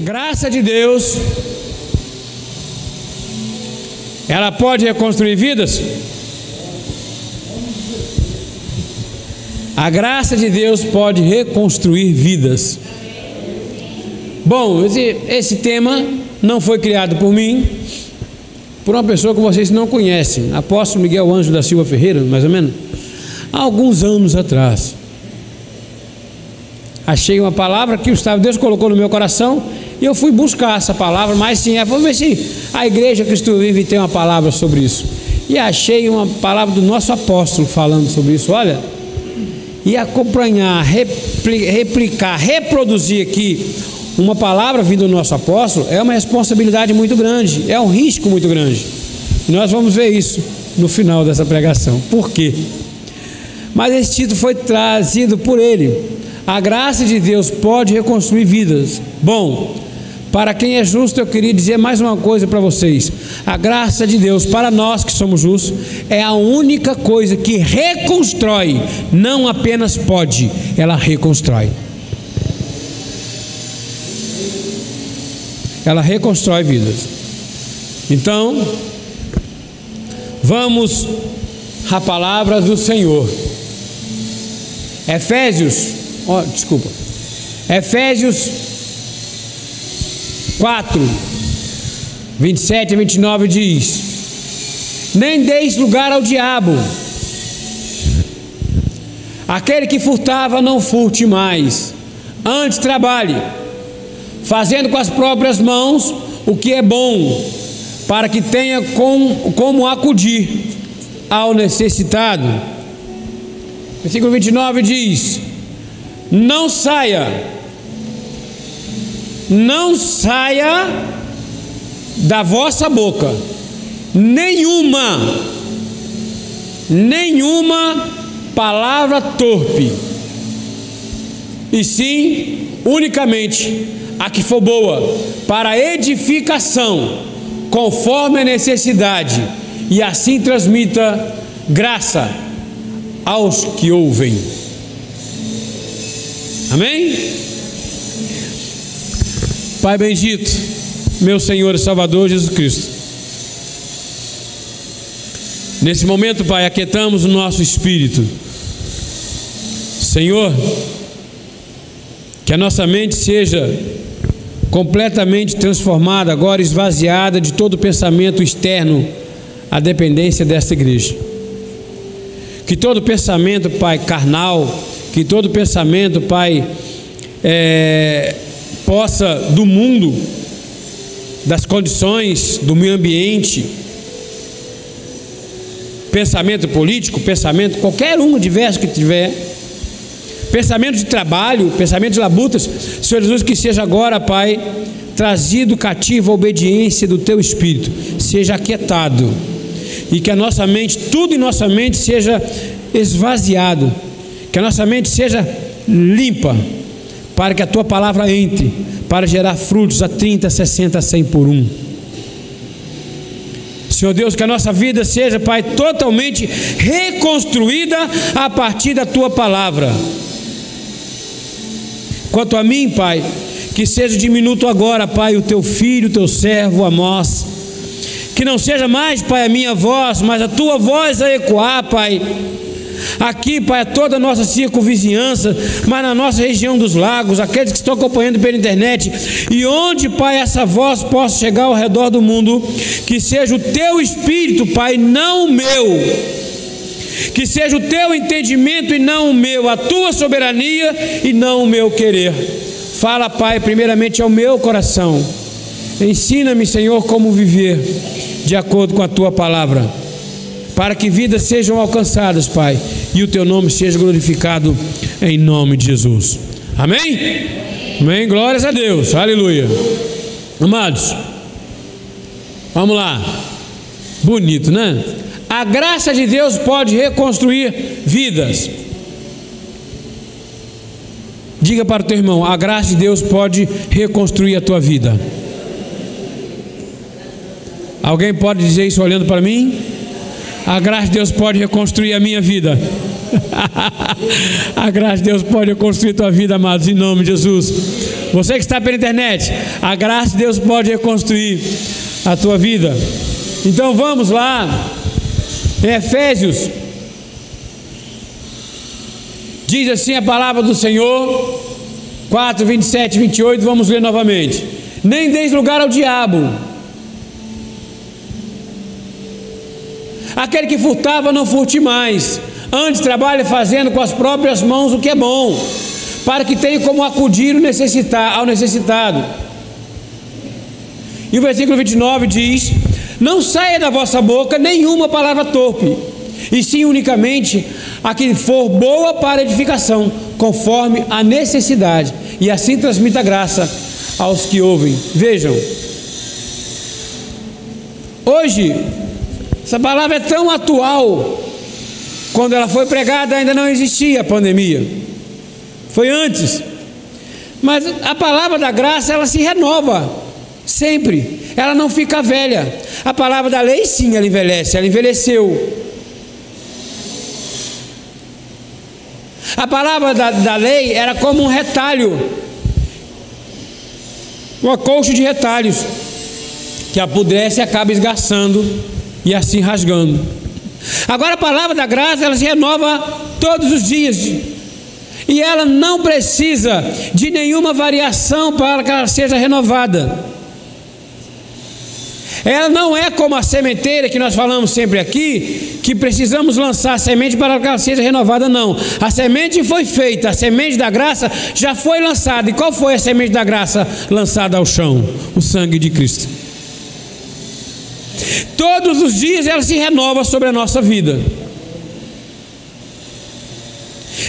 Graça de Deus, ela pode reconstruir vidas? A graça de Deus pode reconstruir vidas. Bom, esse, esse tema não foi criado por mim, por uma pessoa que vocês não conhecem, apóstolo Miguel Anjo da Silva Ferreira, mais ou menos, há alguns anos atrás. Achei uma palavra que o Deus colocou no meu coração e eu fui buscar essa palavra, mas sim, vamos ver se a igreja Cristo Vive tem uma palavra sobre isso. E achei uma palavra do nosso apóstolo falando sobre isso. Olha, e acompanhar, replicar, reproduzir aqui uma palavra vindo do nosso apóstolo é uma responsabilidade muito grande, é um risco muito grande. E nós vamos ver isso no final dessa pregação. Por quê? Mas esse título foi trazido por ele. A graça de Deus pode reconstruir vidas. Bom, para quem é justo, eu queria dizer mais uma coisa para vocês. A graça de Deus, para nós que somos justos, é a única coisa que reconstrói, não apenas pode, ela reconstrói. ela reconstrói vidas. Então, vamos à palavra do Senhor. Efésios, oh, desculpa. Efésios 4, 27 e 29 diz: Nem deis lugar ao diabo. Aquele que furtava, não furte mais. Antes trabalhe fazendo com as próprias mãos o que é bom, para que tenha com, como acudir ao necessitado. Versículo 29 diz: Não saia, não saia da vossa boca nenhuma, nenhuma palavra torpe, e sim unicamente a que for boa, para edificação, conforme a necessidade, e assim transmita graça aos que ouvem. Amém? Pai bendito, meu Senhor e Salvador Jesus Cristo. Nesse momento, Pai, aquietamos o nosso espírito. Senhor, que a nossa mente seja completamente transformada, agora esvaziada de todo pensamento externo à dependência desta igreja. Que todo pensamento, Pai, carnal, que todo pensamento, Pai, é, possa do mundo, das condições, do meio ambiente, pensamento político, pensamento, qualquer um diverso que tiver, pensamento de trabalho, pensamento de labutas, Senhor Jesus, que seja agora, Pai, trazido cativo à obediência do Teu Espírito, seja aquietado, e que a nossa mente, tudo em nossa mente seja esvaziado, que a nossa mente seja limpa, para que a Tua palavra entre, para gerar frutos a 30, 60, 100 por um. Senhor Deus, que a nossa vida seja, Pai, totalmente reconstruída a partir da Tua palavra. Quanto a mim, Pai, que seja diminuto agora, Pai, o teu filho, o teu servo, Amós. Que não seja mais, Pai, a minha voz, mas a tua voz a ecoar, Pai. Aqui, Pai, a toda a nossa circunvizinhança, mas na nossa região dos lagos, aqueles que estão acompanhando pela internet, e onde, Pai, essa voz possa chegar ao redor do mundo, que seja o teu espírito, Pai, não o meu que seja o teu entendimento e não o meu, a tua soberania e não o meu querer. Fala, Pai, primeiramente ao meu coração. Ensina-me, Senhor, como viver de acordo com a tua palavra, para que vidas sejam alcançadas, Pai, e o teu nome seja glorificado em nome de Jesus. Amém? Amém. Glórias a Deus. Aleluia. Amados, vamos lá. Bonito, né? A graça de Deus pode reconstruir vidas. Diga para o teu irmão: a graça de Deus pode reconstruir a tua vida. Alguém pode dizer isso olhando para mim? A graça de Deus pode reconstruir a minha vida. a graça de Deus pode reconstruir a tua vida, amados, em nome de Jesus. Você que está pela internet, a graça de Deus pode reconstruir a tua vida. Então vamos lá, em Efésios, diz assim a palavra do Senhor, 4, 27 e 28, vamos ler novamente. Nem deis lugar ao diabo. Aquele que furtava, não furte mais. Antes trabalhe fazendo com as próprias mãos o que é bom, para que tenha como acudir o necessitar, ao necessitado. E o versículo 29 diz: Não saia da vossa boca nenhuma palavra torpe, e sim unicamente a que for boa para edificação, conforme a necessidade, e assim transmita graça aos que ouvem. Vejam, hoje, essa palavra é tão atual, quando ela foi pregada ainda não existia a pandemia, foi antes, mas a palavra da graça ela se renova sempre, ela não fica velha. A palavra da lei, sim, ela envelhece, ela envelheceu. A palavra da, da lei era como um retalho, uma colcha de retalhos, que apodrece e acaba esgarçando e assim rasgando. Agora a palavra da graça, ela se renova todos os dias. E ela não precisa de nenhuma variação para que ela seja renovada. Ela não é como a sementeira que nós falamos sempre aqui, que precisamos lançar a semente para que ela seja renovada, não. A semente foi feita, a semente da graça já foi lançada. E qual foi a semente da graça lançada ao chão? O sangue de Cristo. Todos os dias ela se renova sobre a nossa vida.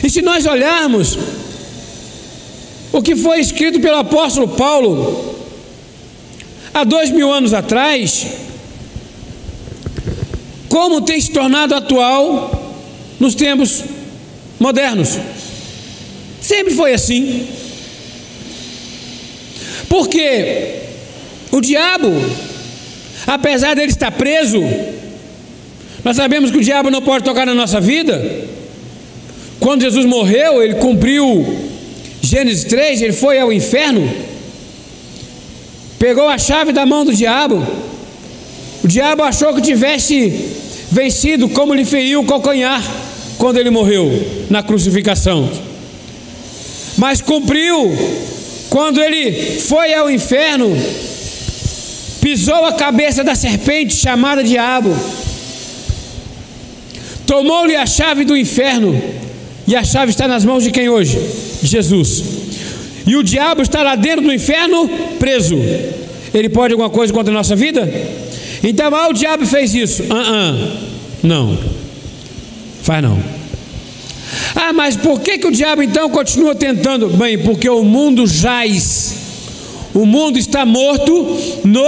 E se nós olharmos o que foi escrito pelo apóstolo Paulo, há dois mil anos atrás, como tem se tornado atual nos tempos modernos. Sempre foi assim. Porque o diabo, apesar dele estar preso, nós sabemos que o diabo não pode tocar na nossa vida. Quando Jesus morreu, ele cumpriu Gênesis 3, ele foi ao inferno pegou a chave da mão do diabo. O diabo achou que tivesse vencido, como lhe feriu o calcanhar quando ele morreu na crucificação. Mas cumpriu quando ele foi ao inferno, pisou a cabeça da serpente chamada diabo, tomou-lhe a chave do inferno, e a chave está nas mãos de quem hoje? Jesus e o diabo está lá dentro do inferno preso. Ele pode alguma coisa contra a nossa vida? Então, ah, o diabo fez isso. Uh -uh. Não, faz não. Ah, mas por que, que o diabo então continua tentando? Bem, porque o mundo jaz, o mundo está morto no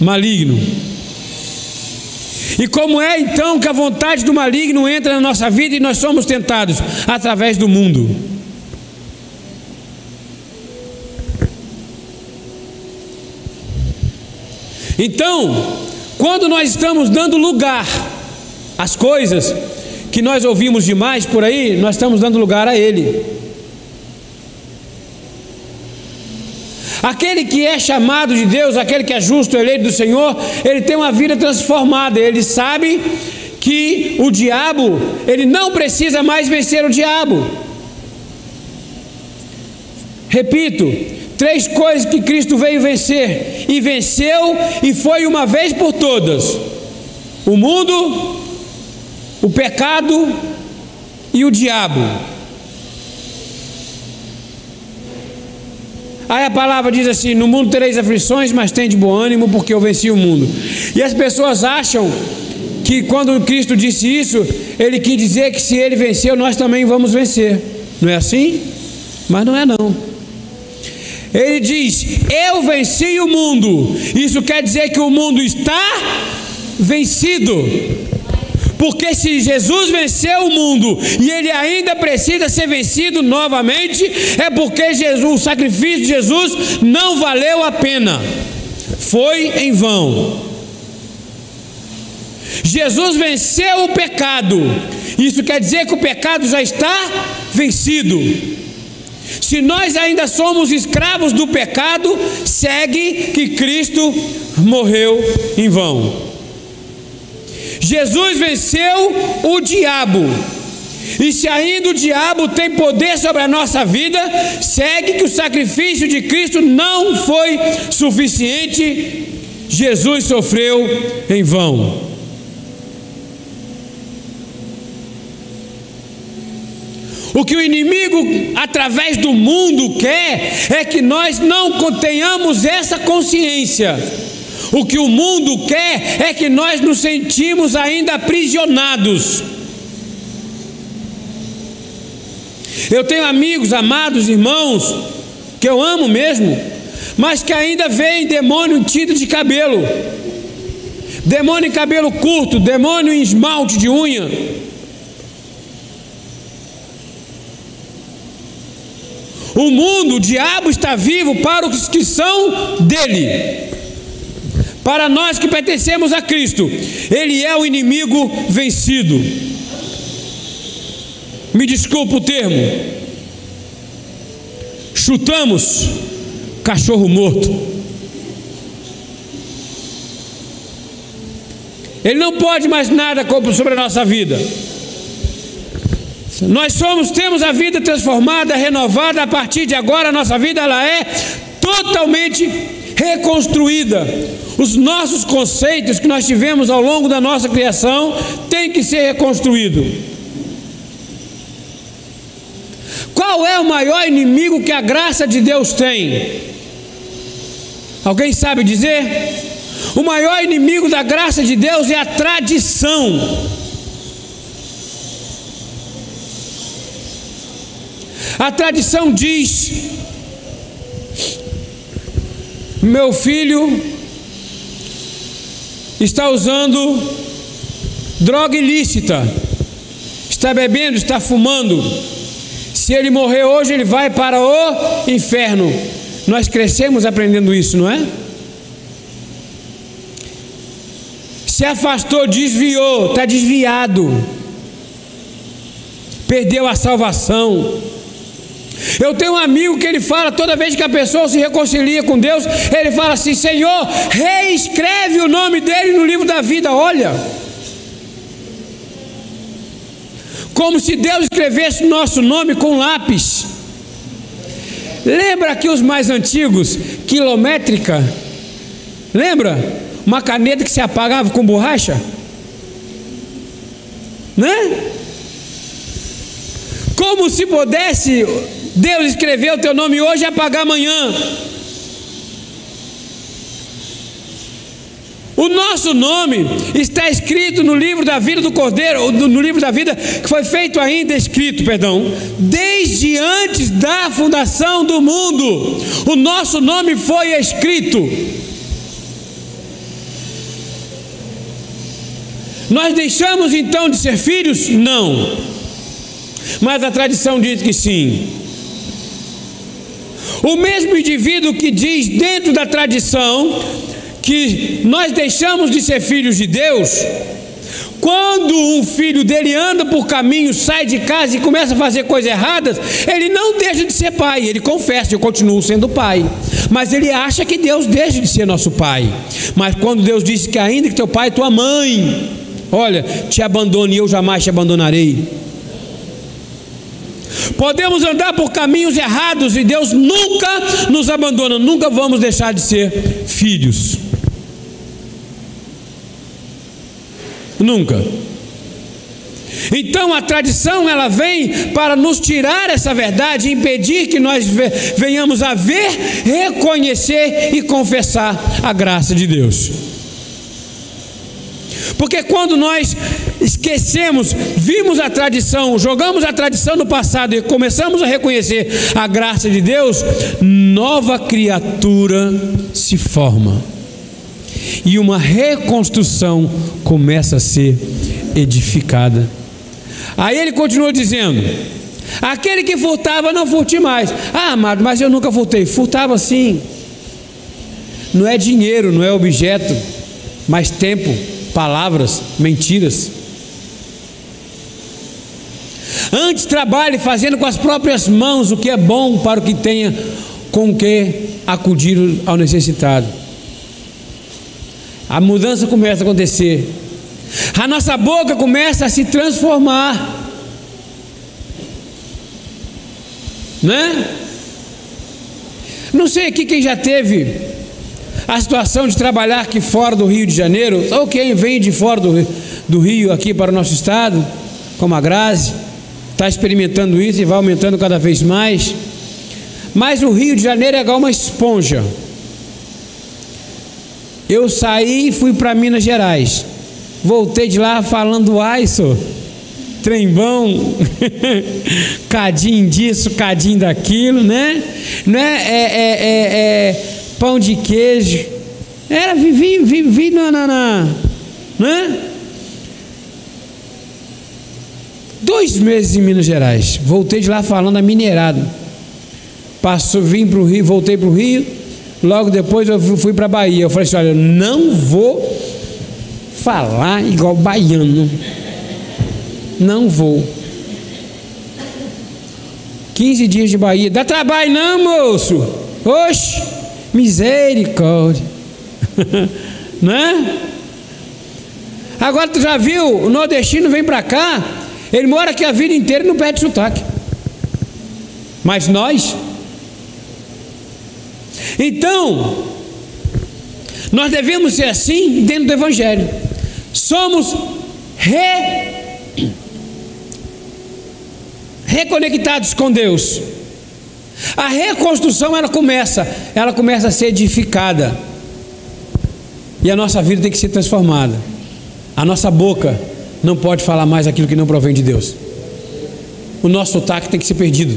maligno. E como é então que a vontade do maligno entra na nossa vida e nós somos tentados? Através do mundo. Então, quando nós estamos dando lugar às coisas que nós ouvimos demais por aí, nós estamos dando lugar a Ele. Aquele que é chamado de Deus, aquele que é justo, eleito do Senhor, ele tem uma vida transformada, ele sabe que o diabo, ele não precisa mais vencer o diabo. Repito, Três coisas que Cristo veio vencer, e venceu, e foi uma vez por todas: o mundo, o pecado e o diabo. Aí a palavra diz assim: No mundo tereis aflições, mas tem de bom ânimo, porque eu venci o mundo. E as pessoas acham que quando Cristo disse isso, ele quis dizer que se ele venceu, nós também vamos vencer. Não é assim? Mas não é não. Ele diz: Eu venci o mundo. Isso quer dizer que o mundo está vencido. Porque se Jesus venceu o mundo e ele ainda precisa ser vencido novamente, é porque Jesus, o sacrifício de Jesus não valeu a pena. Foi em vão. Jesus venceu o pecado. Isso quer dizer que o pecado já está vencido. Se nós ainda somos escravos do pecado, segue que Cristo morreu em vão. Jesus venceu o diabo. E se ainda o diabo tem poder sobre a nossa vida, segue que o sacrifício de Cristo não foi suficiente. Jesus sofreu em vão. O que o inimigo, através do mundo, quer é que nós não tenhamos essa consciência. O que o mundo quer é que nós nos sentimos ainda aprisionados. Eu tenho amigos, amados irmãos, que eu amo mesmo, mas que ainda veem demônio em tinta de cabelo, demônio em cabelo curto, demônio em esmalte de unha. O mundo, o diabo está vivo para os que são dele. Para nós que pertencemos a Cristo, ele é o inimigo vencido. Me desculpa o termo. Chutamos cachorro morto. Ele não pode mais nada sobre a nossa vida. Nós somos, temos a vida transformada, renovada, a partir de agora a nossa vida ela é totalmente reconstruída. Os nossos conceitos que nós tivemos ao longo da nossa criação têm que ser reconstruídos. Qual é o maior inimigo que a graça de Deus tem? Alguém sabe dizer? O maior inimigo da graça de Deus é a tradição. A tradição diz: meu filho está usando droga ilícita, está bebendo, está fumando. Se ele morrer hoje, ele vai para o inferno. Nós crescemos aprendendo isso, não é? Se afastou, desviou, está desviado, perdeu a salvação. Eu tenho um amigo que ele fala, toda vez que a pessoa se reconcilia com Deus, ele fala assim: Senhor, reescreve o nome dele no livro da vida. Olha, como se Deus escrevesse o nosso nome com lápis. Lembra que os mais antigos, quilométrica? Lembra? Uma caneta que se apagava com borracha? Né? Como se pudesse Deus escreveu o teu nome hoje e apagar amanhã. O nosso nome está escrito no livro da vida do Cordeiro, no livro da vida que foi feito ainda escrito, perdão, desde antes da fundação do mundo. O nosso nome foi escrito. Nós deixamos então de ser filhos? Não. Mas a tradição diz que sim. O mesmo indivíduo que diz dentro da tradição que nós deixamos de ser filhos de Deus, quando um filho dele anda por caminho, sai de casa e começa a fazer coisas erradas, ele não deixa de ser pai, ele confessa, eu continuo sendo pai. Mas ele acha que Deus deixa de ser nosso pai. Mas quando Deus disse que ainda que teu pai e tua mãe, olha, te abandone, eu jamais te abandonarei. Podemos andar por caminhos errados e Deus nunca nos abandona, nunca vamos deixar de ser filhos. Nunca. Então a tradição ela vem para nos tirar essa verdade, impedir que nós venhamos a ver, reconhecer e confessar a graça de Deus. Porque quando nós esquecemos, vimos a tradição, jogamos a tradição no passado e começamos a reconhecer a graça de Deus, nova criatura se forma. E uma reconstrução começa a ser edificada. Aí ele continua dizendo: aquele que furtava, não furte mais. Ah, amado, mas eu nunca furtei. Furtava sim. Não é dinheiro, não é objeto, mas tempo palavras, mentiras. Antes trabalhe fazendo com as próprias mãos o que é bom para o que tenha com que acudir ao necessitado. A mudança começa a acontecer. A nossa boca começa a se transformar. Né? Não sei aqui quem já teve a situação de trabalhar aqui fora do Rio de Janeiro, ou quem vem de fora do, do Rio aqui para o nosso estado, como a Grazi, está experimentando isso e vai aumentando cada vez mais. Mas o Rio de Janeiro é igual uma esponja. Eu saí e fui para Minas Gerais. Voltei de lá falando aiso, trembão, cadinho disso, cadinho daquilo, né? Não é, é, é, é, é pão de queijo. Era vivi, vivi na, na, na né? Dois meses em Minas Gerais. Voltei de lá falando a minerado. Passou, vim para o Rio, voltei para o Rio. Logo depois eu fui para a Bahia. Eu falei assim: olha, eu não vou falar igual baiano. Não vou. 15 dias de Bahia. Dá trabalho não, moço? Oxe, misericórdia. né? Agora tu já viu, o nordestino vem para cá, ele mora aqui a vida inteira e não perde sotaque. Mas nós. Então, nós devemos ser assim dentro do Evangelho. Somos re... reconectados com Deus. A reconstrução ela começa, ela começa a ser edificada. E a nossa vida tem que ser transformada. A nossa boca não pode falar mais aquilo que não provém de Deus. O nosso sotaque tem que ser perdido.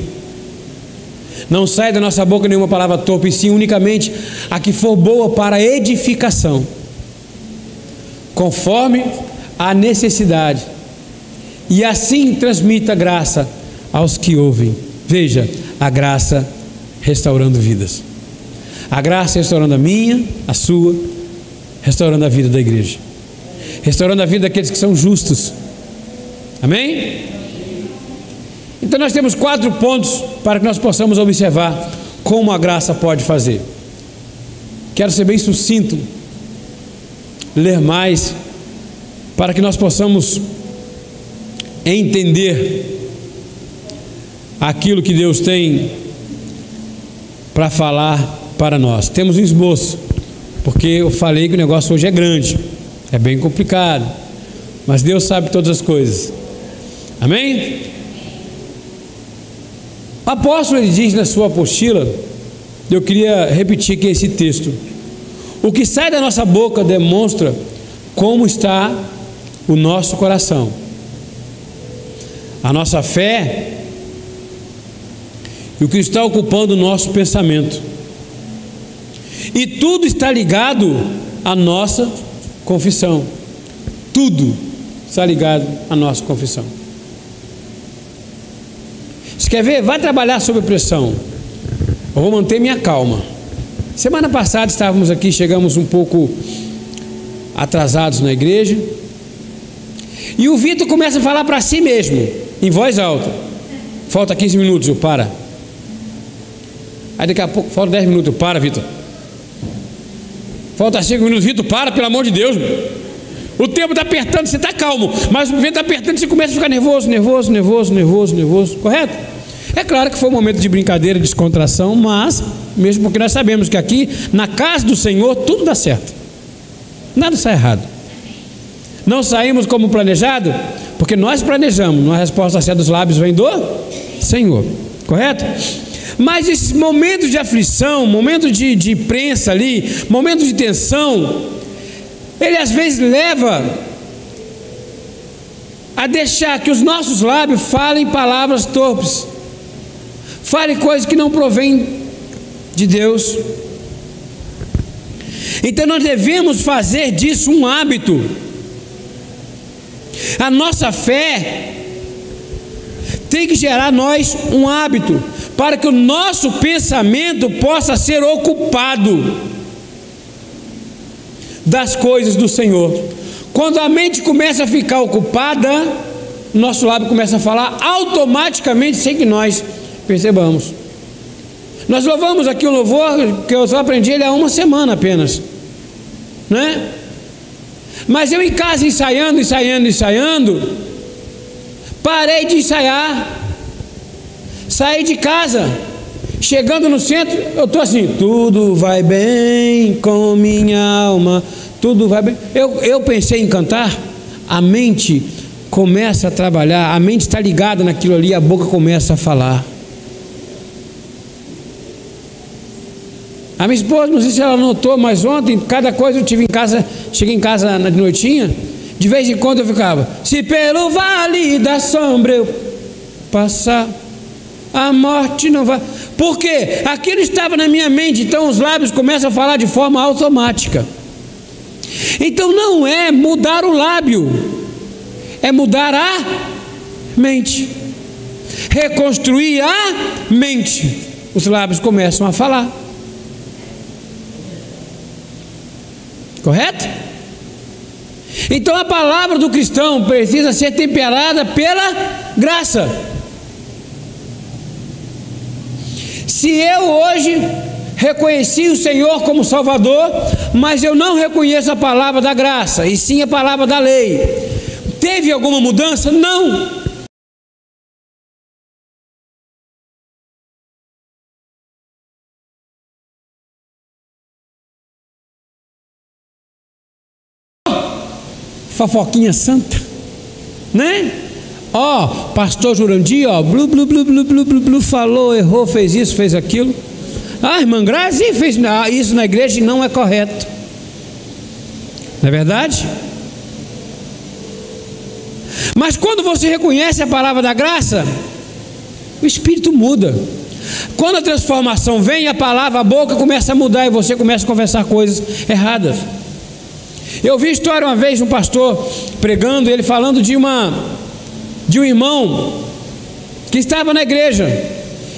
Não sai da nossa boca nenhuma palavra torpe, sim unicamente a que for boa para edificação conforme a necessidade, e assim transmita graça aos que ouvem. Veja, a graça restaurando vidas. A graça restaurando a minha, a sua, restaurando a vida da igreja. Restaurando a vida daqueles que são justos. Amém? Então nós temos quatro pontos para que nós possamos observar como a graça pode fazer. Quero ser bem sucinto ler mais, para que nós possamos entender aquilo que Deus tem para falar para nós. Temos um esboço, porque eu falei que o negócio hoje é grande, é bem complicado, mas Deus sabe todas as coisas. Amém? O apóstolo ele diz na sua apostila, eu queria repetir aqui esse texto. O que sai da nossa boca demonstra como está o nosso coração. A nossa fé e o que está ocupando o nosso pensamento. E tudo está ligado à nossa confissão. Tudo está ligado à nossa confissão. Você quer ver? Vai trabalhar sob pressão. Eu vou manter minha calma. Semana passada estávamos aqui, chegamos um pouco atrasados na igreja. E o Vitor começa a falar para si mesmo, em voz alta. Falta 15 minutos, eu para. Aí daqui a pouco, falta 10 minutos, para, Vitor. Falta 5 minutos, Vitor, para, pelo amor de Deus. O tempo está apertando, você está calmo, mas o vento está apertando, você começa a ficar nervoso, nervoso, nervoso, nervoso, nervoso, correto? É claro que foi um momento de brincadeira, de descontração, mas mesmo porque nós sabemos que aqui, na casa do Senhor, tudo dá certo. Nada sai errado. Não saímos como planejado, porque nós planejamos, a resposta certa dos lábios vem do Senhor, correto? Mas esses momentos de aflição, momentos de, de prensa ali, momentos de tensão, ele às vezes leva a deixar que os nossos lábios falem palavras torpes, falem coisas que não provêm de Deus. Então nós devemos fazer disso um hábito. A nossa fé tem que gerar nós um hábito para que o nosso pensamento possa ser ocupado das coisas do Senhor. Quando a mente começa a ficar ocupada, nosso lábio começa a falar automaticamente sem que nós percebamos. Nós louvamos aqui o louvor que eu só aprendi ele há uma semana apenas, né? Mas eu em casa ensaiando, ensaiando, ensaiando, parei de ensaiar, saí de casa, chegando no centro, eu estou assim, tudo vai bem com minha alma, tudo vai bem. Eu, eu pensei em cantar, a mente começa a trabalhar, a mente está ligada naquilo ali, a boca começa a falar. A minha esposa, não sei se ela notou, mas ontem, cada coisa eu tive em casa, cheguei em casa na noitinha, de vez em quando eu ficava, se pelo vale da sombra eu passar, a morte não vai. Por quê? Aquilo estava na minha mente, então os lábios começam a falar de forma automática. Então não é mudar o lábio, é mudar a mente, reconstruir a mente. Os lábios começam a falar. Correto? Então a palavra do cristão precisa ser temperada pela graça. Se eu hoje reconheci o Senhor como Salvador, mas eu não reconheço a palavra da graça, e sim a palavra da lei, teve alguma mudança? Não. fofoquinha santa, né? Ó, pastor Jurandir, ó, blu, blu, blu, blu, blu, blu, blu, falou, errou, fez isso, fez aquilo. Ah, irmã Grazi fez ah, isso na igreja e não é correto. Não é verdade? Mas quando você reconhece a palavra da graça, o espírito muda. Quando a transformação vem, a palavra, a boca começa a mudar e você começa a conversar coisas erradas. Eu vi história uma vez um pastor pregando, ele falando de uma de um irmão que estava na igreja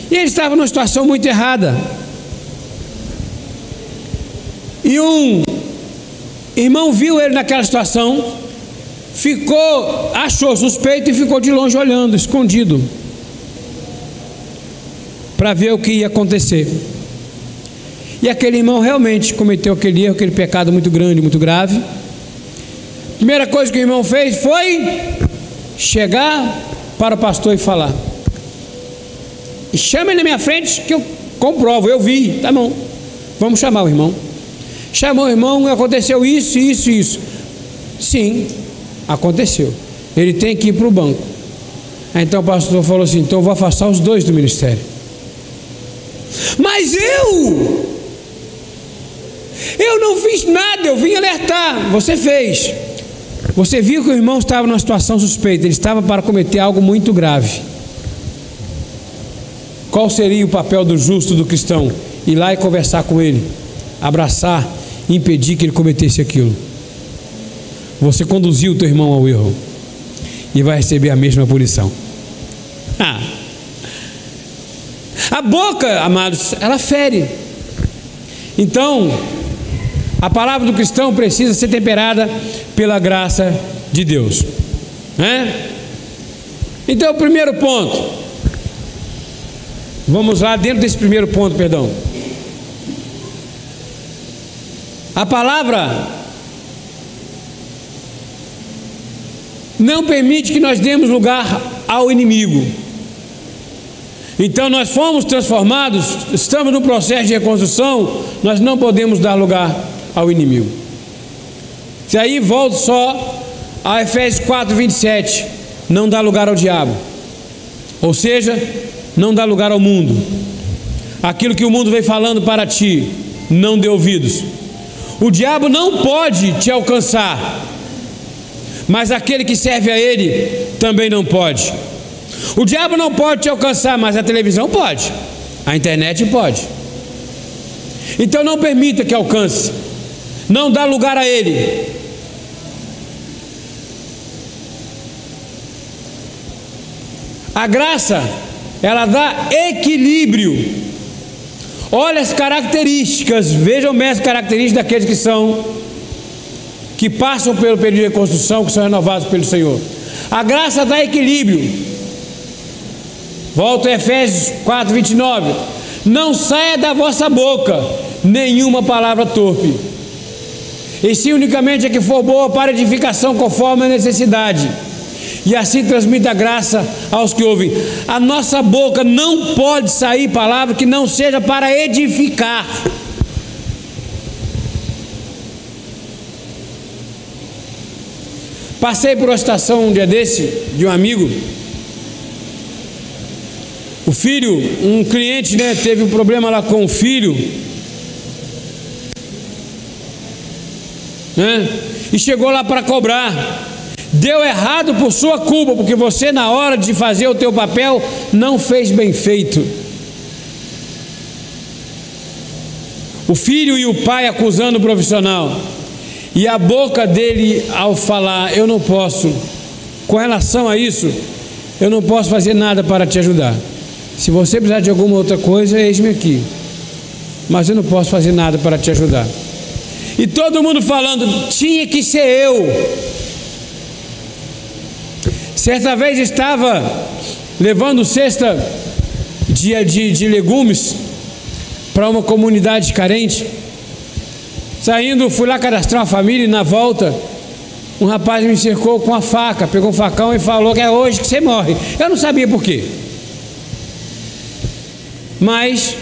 e ele estava numa situação muito errada. E um irmão viu ele naquela situação, ficou, achou suspeito e ficou de longe olhando, escondido, para ver o que ia acontecer. E aquele irmão realmente cometeu aquele erro, aquele pecado muito grande, muito grave. Primeira coisa que o irmão fez foi chegar para o pastor e falar. Chama ele na minha frente que eu comprovo, eu vi, tá bom. Vamos chamar o irmão. Chamou o irmão, aconteceu isso, isso, isso. Sim, aconteceu. Ele tem que ir para o banco. Então o pastor falou assim: então eu vou afastar os dois do ministério. Mas eu eu não fiz nada, eu vim alertar. Você fez. Você viu que o irmão estava numa situação suspeita, ele estava para cometer algo muito grave. Qual seria o papel do justo do cristão? Ir lá e conversar com ele, abraçar impedir que ele cometesse aquilo. Você conduziu o teu irmão ao erro e vai receber a mesma punição. Ah. A boca, amados, ela fere. Então, a palavra do cristão precisa ser temperada pela graça de Deus. Né? Então, o primeiro ponto. Vamos lá dentro desse primeiro ponto, perdão. A palavra não permite que nós demos lugar ao inimigo. Então nós fomos transformados, estamos no processo de reconstrução, nós não podemos dar lugar ao inimigo. Se aí volto só a Efésios 4, 27, não dá lugar ao diabo, ou seja, não dá lugar ao mundo. Aquilo que o mundo vem falando para ti, não dê ouvidos. O diabo não pode te alcançar, mas aquele que serve a ele também não pode. O diabo não pode te alcançar, mas a televisão pode, a internet pode. Então não permita que alcance não dá lugar a ele. A graça, ela dá equilíbrio. Olha as características, vejam bem as características daqueles que são, que passam pelo período de reconstrução, que são renovados pelo Senhor. A graça dá equilíbrio. Volto a Efésios 4, 29. Não saia da vossa boca nenhuma palavra torpe. E se unicamente a que for boa para edificação conforme a necessidade. E assim transmita graça aos que ouvem. A nossa boca não pode sair palavra que não seja para edificar. Passei por uma situação um dia desse, de um amigo. O filho, um cliente, né, teve um problema lá com o filho. Né? E chegou lá para cobrar. Deu errado por sua culpa, porque você na hora de fazer o teu papel não fez bem feito. O filho e o pai acusando o profissional. E a boca dele, ao falar, eu não posso, com relação a isso, eu não posso fazer nada para te ajudar. Se você precisar de alguma outra coisa, eis-me aqui. Mas eu não posso fazer nada para te ajudar. E todo mundo falando, tinha que ser eu. Certa vez estava levando cesta de, de, de legumes para uma comunidade carente. Saindo, fui lá cadastrar uma família e na volta, um rapaz me cercou com a faca, pegou um facão e falou que é hoje que você morre. Eu não sabia por quê. Mas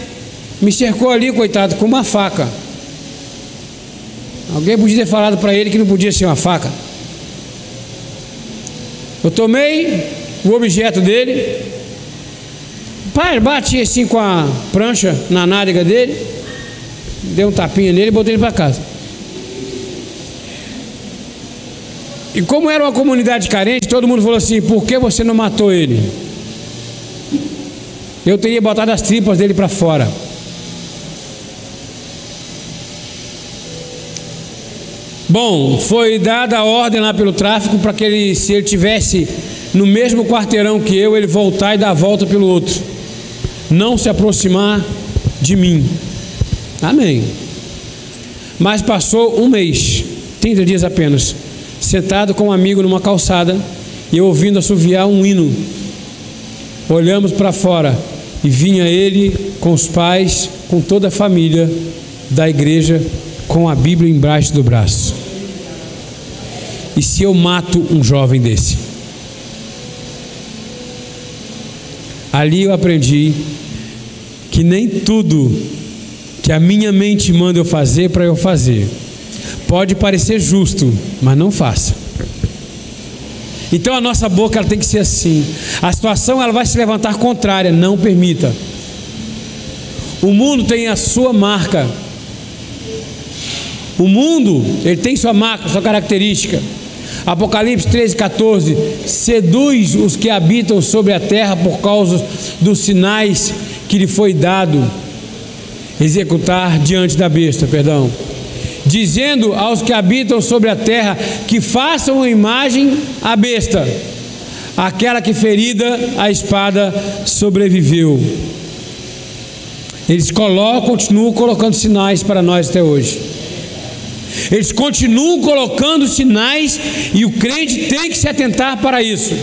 me cercou ali, coitado, com uma faca. Alguém podia ter falado para ele que não podia ser uma faca. Eu tomei o objeto dele, pai, bati assim com a prancha na nádega dele dei um tapinha nele e botei ele para casa. E como era uma comunidade carente, todo mundo falou assim: por que você não matou ele? Eu teria botado as tripas dele para fora. Bom, foi dada a ordem lá pelo tráfico para que ele, se ele tivesse no mesmo quarteirão que eu, ele voltar e dar a volta pelo outro. Não se aproximar de mim. Amém. Mas passou um mês, 30 dias apenas, sentado com um amigo numa calçada e ouvindo assoviar um hino. Olhamos para fora e vinha ele com os pais, com toda a família da igreja, com a Bíblia embaixo do braço. E se eu mato um jovem desse? Ali eu aprendi que nem tudo que a minha mente manda eu fazer para eu fazer. Pode parecer justo, mas não faça. Então a nossa boca ela tem que ser assim. A situação ela vai se levantar contrária, não permita. O mundo tem a sua marca. O mundo, ele tem sua marca, sua característica. Apocalipse 13, 14: seduz os que habitam sobre a terra por causa dos sinais que lhe foi dado executar diante da besta, perdão, dizendo aos que habitam sobre a terra que façam uma imagem à besta, aquela que ferida a espada sobreviveu. Eles colocam, continuam colocando sinais para nós até hoje. Eles continuam colocando sinais e o crente tem que se atentar para isso.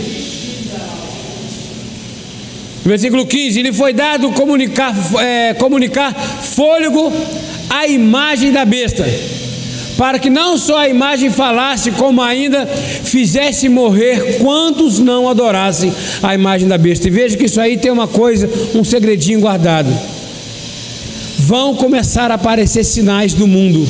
Versículo 15: Ele foi dado comunicar, é, comunicar fôlego à imagem da besta, para que não só a imagem falasse, como ainda fizesse morrer quantos não adorassem a imagem da besta. E veja que isso aí tem uma coisa, um segredinho guardado. Vão começar a aparecer sinais do mundo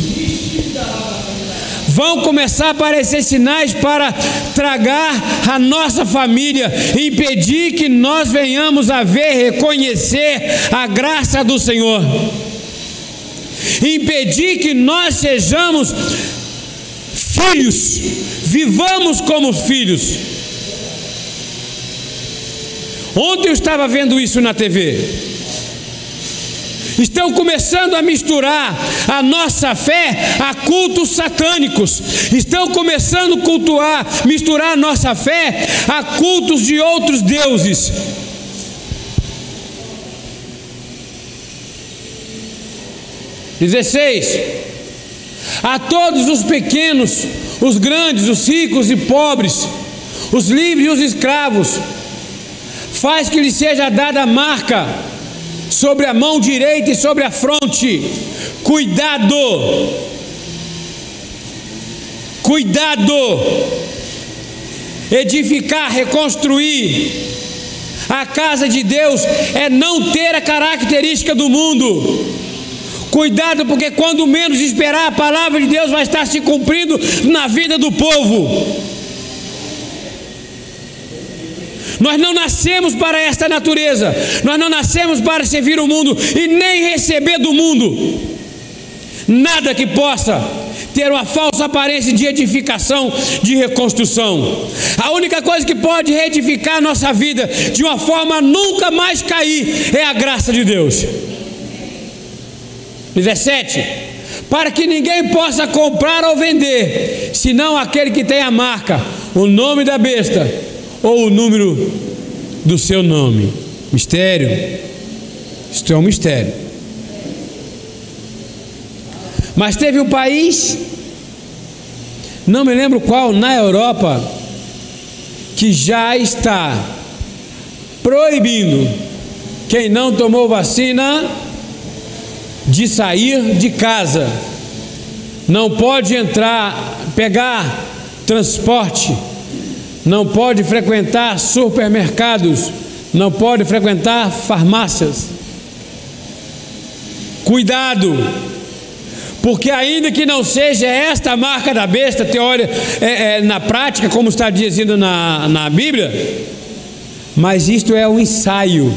vão começar a aparecer sinais para tragar a nossa família, impedir que nós venhamos a ver, reconhecer a graça do Senhor, impedir que nós sejamos filhos, vivamos como filhos. Ontem eu estava vendo isso na TV estão começando a misturar a nossa fé a cultos satânicos, estão começando a cultuar, misturar a nossa fé a cultos de outros deuses. Dezesseis. A todos os pequenos, os grandes, os ricos e pobres, os livres e os escravos. Faz que lhe seja dada a marca sobre a mão direita e sobre a fronte. Cuidado! Cuidado! Edificar, reconstruir a casa de Deus é não ter a característica do mundo. Cuidado, porque quando menos esperar, a palavra de Deus vai estar se cumprindo na vida do povo. Nós não nascemos para esta natureza, nós não nascemos para servir o mundo e nem receber do mundo nada que possa ter uma falsa aparência de edificação, de reconstrução. A única coisa que pode reedificar a nossa vida de uma forma nunca mais cair é a graça de Deus. 17. Para que ninguém possa comprar ou vender, senão aquele que tem a marca, o nome da besta ou o número do seu nome. Mistério. Isto é um mistério. Mas teve um país, não me lembro qual, na Europa, que já está proibindo quem não tomou vacina de sair de casa. Não pode entrar, pegar transporte não pode frequentar supermercados, não pode frequentar farmácias. Cuidado, porque ainda que não seja esta a marca da besta, teoria, é, é, na prática, como está dizendo na, na Bíblia, mas isto é um ensaio.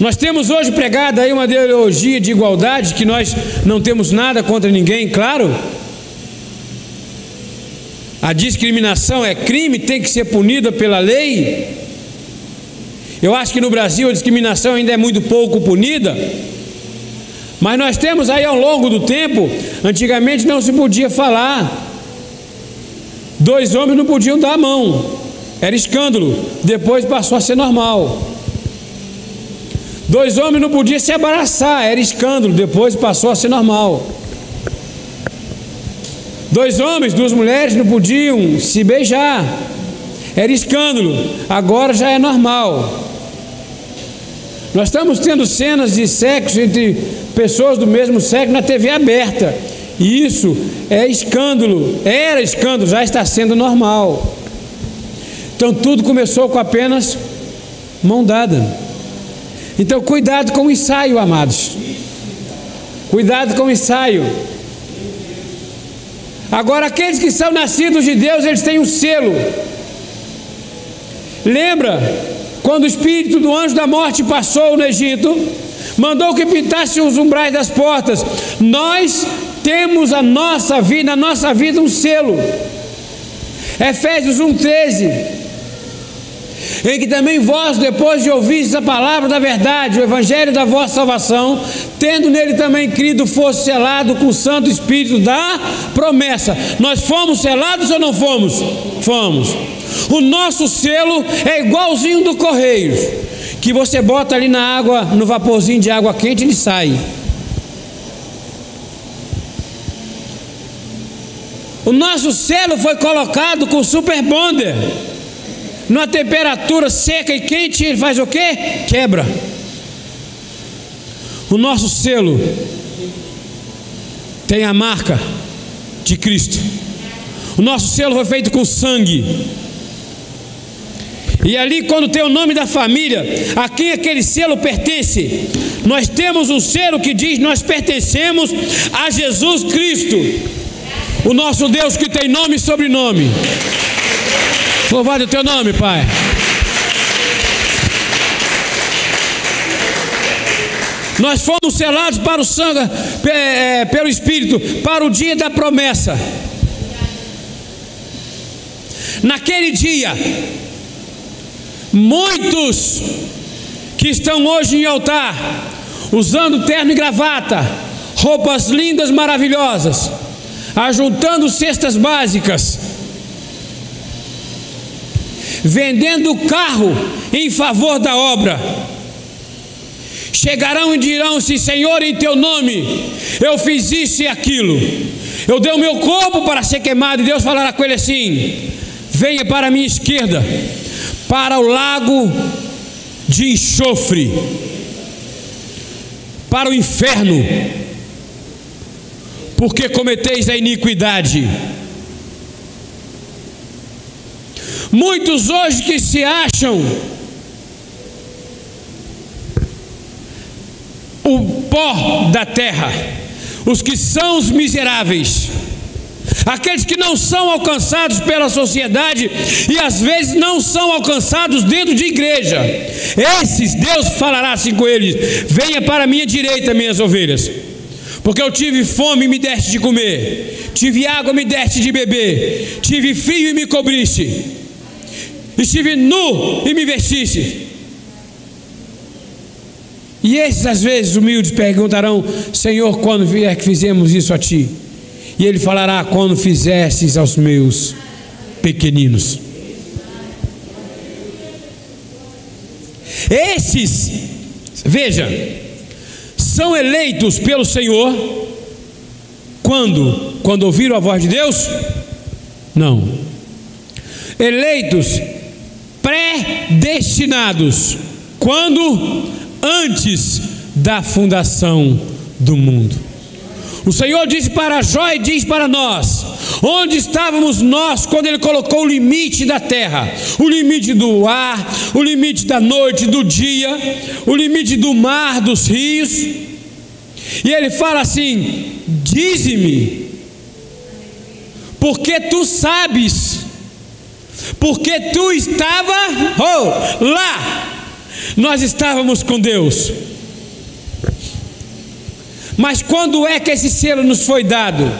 Nós temos hoje pregado aí uma ideologia de igualdade, que nós não temos nada contra ninguém, claro, a discriminação é crime, tem que ser punida pela lei. Eu acho que no Brasil a discriminação ainda é muito pouco punida. Mas nós temos aí ao longo do tempo, antigamente não se podia falar. Dois homens não podiam dar a mão. Era escândalo. Depois passou a ser normal. Dois homens não podiam se abraçar, era escândalo. Depois passou a ser normal. Dois homens, duas mulheres não podiam se beijar. Era escândalo. Agora já é normal. Nós estamos tendo cenas de sexo entre pessoas do mesmo sexo na TV aberta. E isso é escândalo. Era escândalo, já está sendo normal. Então tudo começou com apenas mão dada. Então cuidado com o ensaio, amados. Cuidado com o ensaio. Agora, aqueles que são nascidos de Deus, eles têm um selo. Lembra quando o espírito do anjo da morte passou no Egito, mandou que pintasse os umbrais das portas. Nós temos a nossa vida, na nossa vida um selo. Efésios 1:13 em que também vós, depois de ouvir a palavra da verdade, o evangelho da vossa salvação, tendo nele também crido, fosse selado com o Santo Espírito da promessa. Nós fomos selados ou não fomos? Fomos. O nosso selo é igualzinho do Correios, que você bota ali na água, no vaporzinho de água quente, ele sai. O nosso selo foi colocado com super bonder. Numa temperatura seca e quente, ele faz o quê? Quebra. O nosso selo tem a marca de Cristo. O nosso selo foi feito com sangue. E ali, quando tem o nome da família, a quem aquele selo pertence, nós temos um selo que diz: nós pertencemos a Jesus Cristo, o nosso Deus que tem nome e sobrenome. Louvado o teu nome, Pai. Nós fomos selados para o sangue, é, pelo Espírito, para o dia da promessa. Naquele dia, muitos que estão hoje em altar, usando terno e gravata, roupas lindas, maravilhosas, ajuntando cestas básicas, vendendo o carro em favor da obra. Chegarão e dirão-se: Senhor, em teu nome eu fiz isso e aquilo. Eu dei o meu corpo para ser queimado, e Deus falará com ele assim: Venha para a minha esquerda, para o lago de enxofre, para o inferno, porque cometeis a iniquidade. Muitos hoje que se acham o pó da terra, os que são os miseráveis, aqueles que não são alcançados pela sociedade e às vezes não são alcançados dentro de igreja. Esses Deus falará assim com eles: Venha para a minha direita, minhas ovelhas, porque eu tive fome e me deste de comer, tive água e me deste de beber, tive frio e me cobriste, estive nu e me vestiste. E esses às vezes humildes perguntarão: Senhor, quando é que fizemos isso a ti? E ele falará: Quando fizestes aos meus pequeninos. Esses, veja, são eleitos pelo Senhor quando? Quando ouviram a voz de Deus? Não. Eleitos predestinados quando? antes da fundação do mundo. O Senhor disse para Jó e diz para nós: onde estávamos nós quando Ele colocou o limite da terra, o limite do ar, o limite da noite, do dia, o limite do mar, dos rios. E Ele fala assim: dize-me, porque tu sabes, porque tu estava oh, lá nós estávamos com Deus. Mas quando é que esse selo nos foi dado?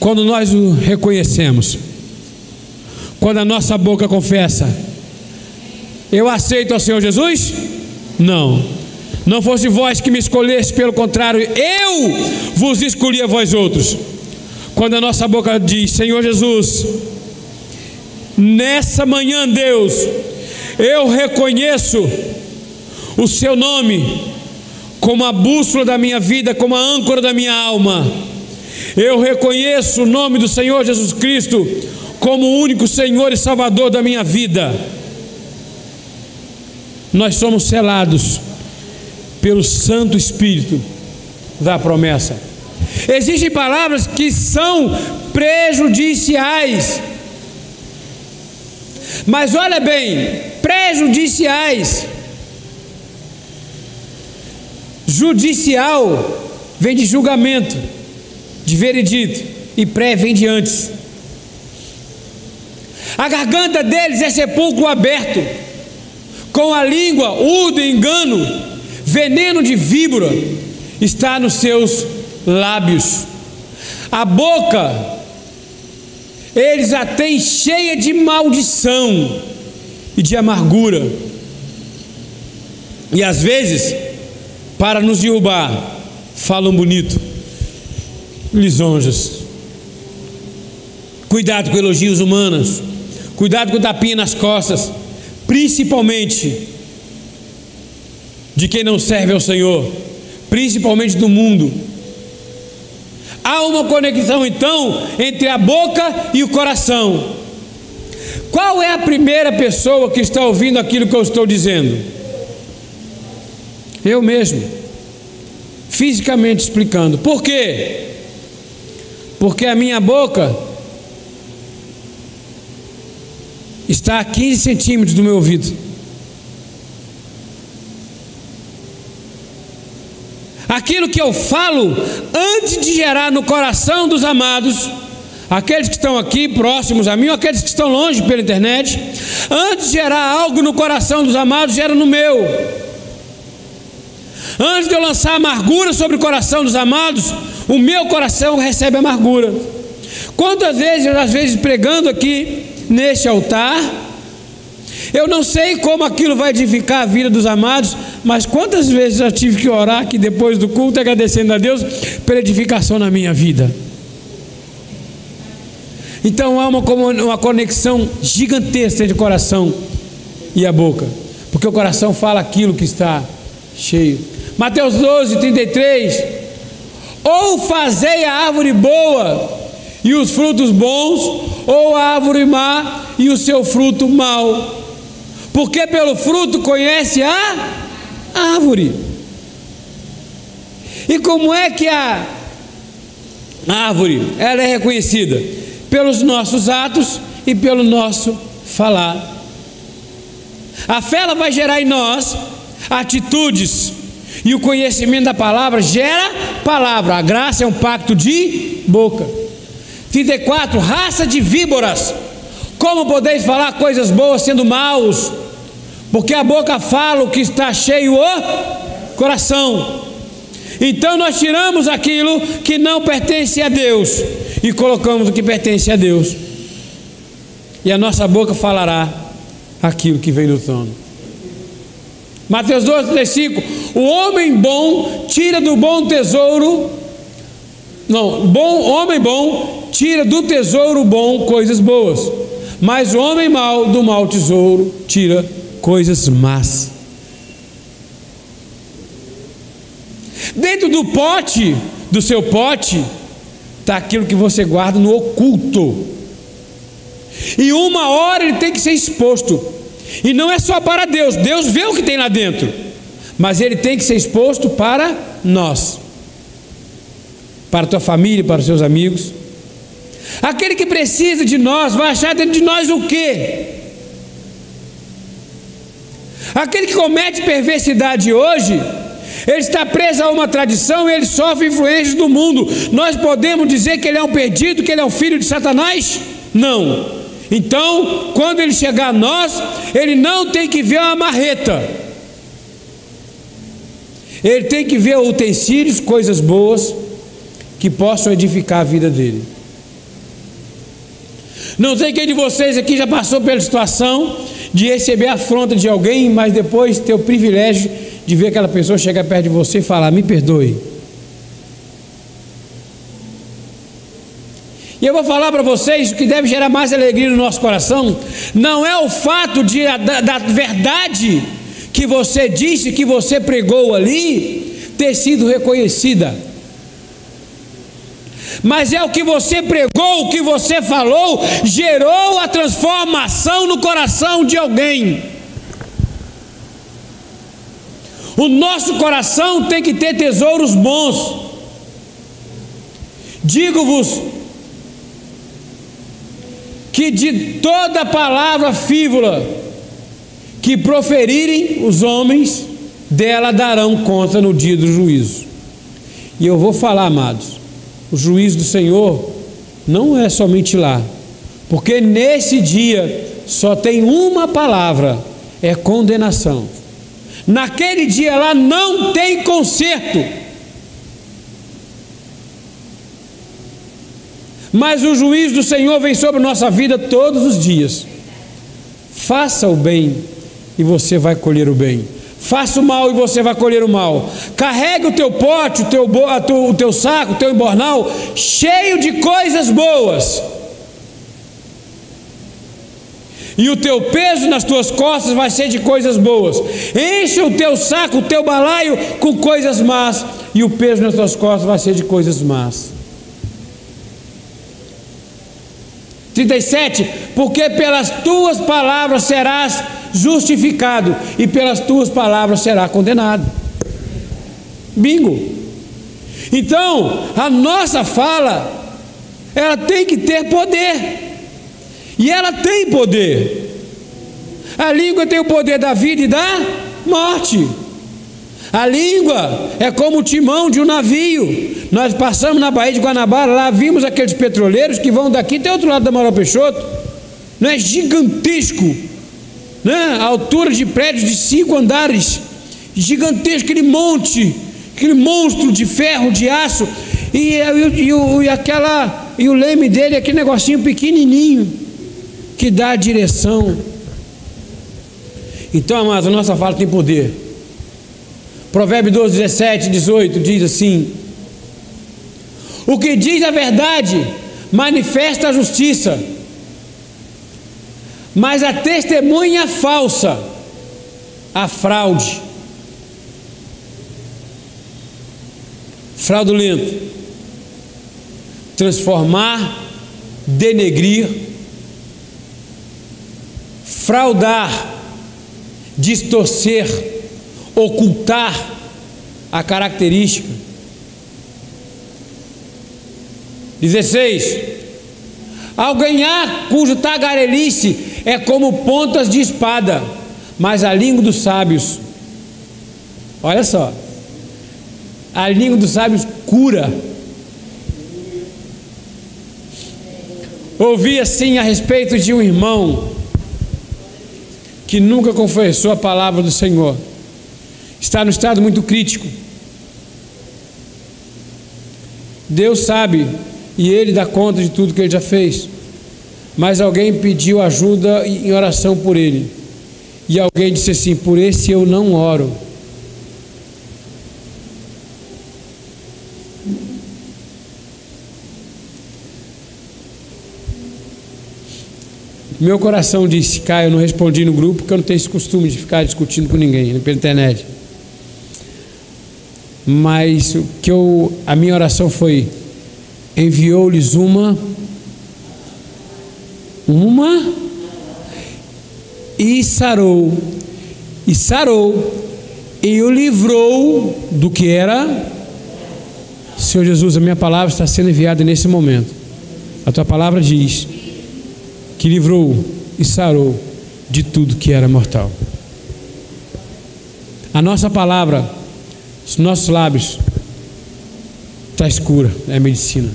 Quando nós o reconhecemos. Quando a nossa boca confessa: Eu aceito ao Senhor Jesus? Não. Não fosse vós que me escolheste, pelo contrário, eu vos escolhi a vós outros. Quando a nossa boca diz: Senhor Jesus, nessa manhã, Deus, eu reconheço o seu nome como a bússola da minha vida, como a âncora da minha alma. Eu reconheço o nome do Senhor Jesus Cristo como o único Senhor e Salvador da minha vida. Nós somos selados pelo Santo Espírito da promessa. Existem palavras que são prejudiciais mas olha bem, prejudiciais. Judicial vem de julgamento, de veredito, e pré vem de antes. A garganta deles é sepulcro aberto, com a língua, udo, engano, veneno de víbora está nos seus lábios. A boca eles a têm cheia de maldição e de amargura. E às vezes, para nos derrubar, falam bonito, lisonjas. Cuidado com elogios humanos, cuidado com tapinha nas costas, principalmente de quem não serve ao Senhor, principalmente do mundo Há uma conexão então entre a boca e o coração. Qual é a primeira pessoa que está ouvindo aquilo que eu estou dizendo? Eu mesmo. Fisicamente explicando. Por quê? Porque a minha boca está a 15 centímetros do meu ouvido. Aquilo que eu falo antes de gerar no coração dos amados, aqueles que estão aqui próximos a mim, ou aqueles que estão longe pela internet, antes de gerar algo no coração dos amados, gera no meu. Antes de eu lançar amargura sobre o coração dos amados, o meu coração recebe amargura. Quantas vezes, às vezes pregando aqui neste altar, eu não sei como aquilo vai edificar a vida dos amados, mas quantas vezes eu tive que orar aqui depois do culto, agradecendo a Deus pela edificação na minha vida. Então há uma, uma conexão gigantesca entre o coração e a boca, porque o coração fala aquilo que está cheio. Mateus 12, 33. Ou fazei a árvore boa e os frutos bons, ou a árvore má e o seu fruto mau. Porque pelo fruto conhece a árvore. E como é que a árvore ela é reconhecida? Pelos nossos atos e pelo nosso falar. A fé ela vai gerar em nós atitudes e o conhecimento da palavra gera palavra. A graça é um pacto de boca. 34. Raça de víboras. Como podeis falar coisas boas sendo maus? Porque a boca fala o que está cheio o coração. Então nós tiramos aquilo que não pertence a Deus e colocamos o que pertence a Deus. E a nossa boca falará aquilo que vem do trono. Mateus 12, 35. O homem bom tira do bom tesouro. Não, bom homem bom tira do tesouro bom coisas boas, mas o homem mau do mau tesouro tira coisas más. Dentro do pote, do seu pote, está aquilo que você guarda no oculto. E uma hora ele tem que ser exposto. E não é só para Deus, Deus vê o que tem lá dentro, mas ele tem que ser exposto para nós, para a tua família, para os seus amigos. Aquele que precisa de nós vai achar dentro de nós o quê? Aquele que comete perversidade hoje, ele está preso a uma tradição e ele sofre influências do mundo. Nós podemos dizer que ele é um perdido, que ele é um filho de Satanás? Não. Então, quando ele chegar a nós, ele não tem que ver uma marreta, ele tem que ver utensílios, coisas boas que possam edificar a vida dele. Não sei quem de vocês aqui já passou pela situação de receber a afronta de alguém, mas depois ter o privilégio de ver aquela pessoa chegar perto de você e falar: Me perdoe. E eu vou falar para vocês o que deve gerar mais alegria no nosso coração, não é o fato de, da, da verdade que você disse, que você pregou ali, ter sido reconhecida. Mas é o que você pregou, o que você falou, gerou a transformação no coração de alguém. O nosso coração tem que ter tesouros bons. Digo-vos que de toda palavra fívola que proferirem os homens, dela darão conta no dia do juízo. E eu vou falar, amados, o juízo do Senhor não é somente lá, porque nesse dia só tem uma palavra: é condenação. Naquele dia lá não tem conserto. Mas o juízo do Senhor vem sobre nossa vida todos os dias. Faça o bem e você vai colher o bem. Faça o mal e você vai colher o mal. Carregue o teu pote, o teu, o teu saco, o teu embornal cheio de coisas boas. E o teu peso nas tuas costas vai ser de coisas boas. Enche o teu saco, o teu balaio com coisas más. E o peso nas tuas costas vai ser de coisas más. 37, porque pelas tuas palavras serás justificado e pelas tuas palavras será condenado. Bingo. Então, a nossa fala, ela tem que ter poder. E ela tem poder. A língua tem o poder da vida e da morte. A língua é como o timão de um navio. Nós passamos na Baía de Guanabara, lá vimos aqueles petroleiros que vão daqui até outro lado da Mauro Peixoto. Não é gigantesco, né? A altura de prédios de cinco andares, gigantesco, aquele monte, aquele monstro de ferro, de aço, e, e, e, e aquela e o leme dele, aquele negocinho pequenininho que dá a direção. Então, amados, a nossa fala tem poder. Provérbio 12, 17, 18 diz assim: O que diz a verdade manifesta a justiça, mas a testemunha falsa, a fraude. fraudulento, transformar, denegrir, fraudar, distorcer, ocultar a característica. 16. Ao ganhar cujo tagarelice é como pontas de espada, mas a língua dos sábios. Olha só. A língua dos sábios cura. Ouvi assim a respeito de um irmão que nunca confessou a palavra do Senhor. Está no estado muito crítico. Deus sabe e ele dá conta de tudo que ele já fez. Mas alguém pediu ajuda em oração por ele. E alguém disse assim: Por esse eu não oro. Meu coração disse, Caio, eu não respondi no grupo porque eu não tenho esse costume de ficar discutindo com ninguém pela internet. Mas o que eu, a minha oração foi: enviou-lhes uma, uma e sarou, e sarou, e o livrou do que era. Senhor Jesus, a minha palavra está sendo enviada nesse momento. A tua palavra diz que livrou e sarou de tudo que era mortal. A nossa palavra, os nossos lábios, está escura, é medicina.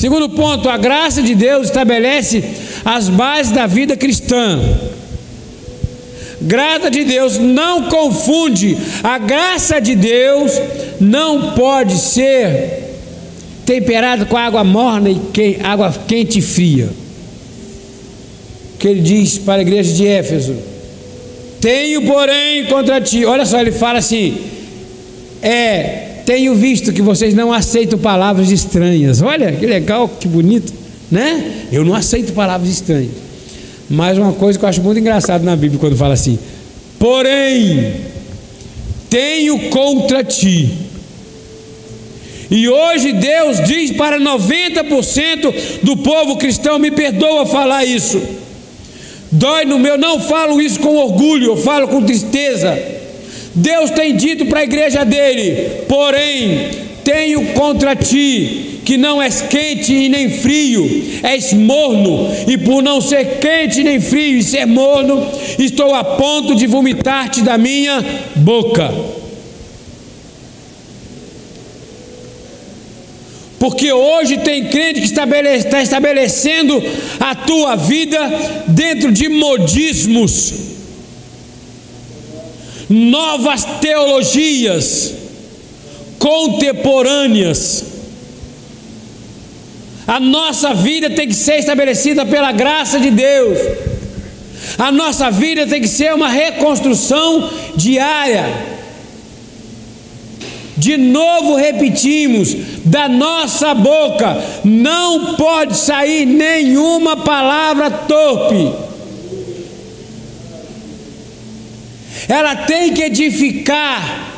Segundo ponto, a graça de Deus estabelece as bases da vida cristã. Graça de Deus não confunde, a graça de Deus não pode ser temperada com água morna e água quente e fria que ele diz para a igreja de Éfeso: Tenho, porém, contra ti. Olha só, ele fala assim: É, tenho visto que vocês não aceitam palavras estranhas. Olha que legal, que bonito, né? Eu não aceito palavras estranhas. Mas uma coisa que eu acho muito engraçado na Bíblia quando fala assim: Porém, tenho contra ti. E hoje Deus diz para 90% do povo cristão: me perdoa falar isso. Dói no meu, não falo isso com orgulho, eu falo com tristeza. Deus tem dito para a igreja dele: porém, tenho contra ti que não és quente e nem frio, és morno, e por não ser quente nem frio e ser morno, estou a ponto de vomitar-te da minha boca. Porque hoje tem crente que está estabelecendo a tua vida dentro de modismos, novas teologias contemporâneas. A nossa vida tem que ser estabelecida pela graça de Deus. A nossa vida tem que ser uma reconstrução diária. De novo repetimos: da nossa boca não pode sair nenhuma palavra torpe. Ela tem que edificar,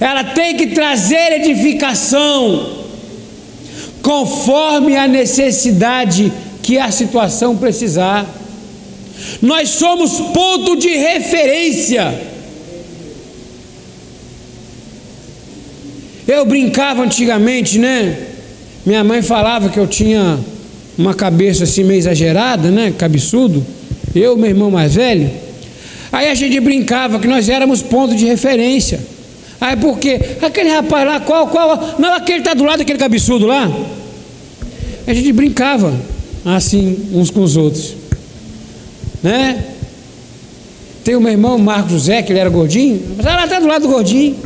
ela tem que trazer edificação, conforme a necessidade que a situação precisar. Nós somos ponto de referência Eu brincava antigamente, né? Minha mãe falava que eu tinha uma cabeça assim meio exagerada, né? Cabeçudo. Eu, meu irmão mais velho. Aí a gente brincava que nós éramos ponto de referência. Aí por quê? Aquele rapaz lá, qual, qual? Não, aquele está do lado daquele cabeçudo lá. A gente brincava assim uns com os outros. Né? Tem o meu irmão Marcos José, que ele era gordinho. Mas ela está do lado do gordinho.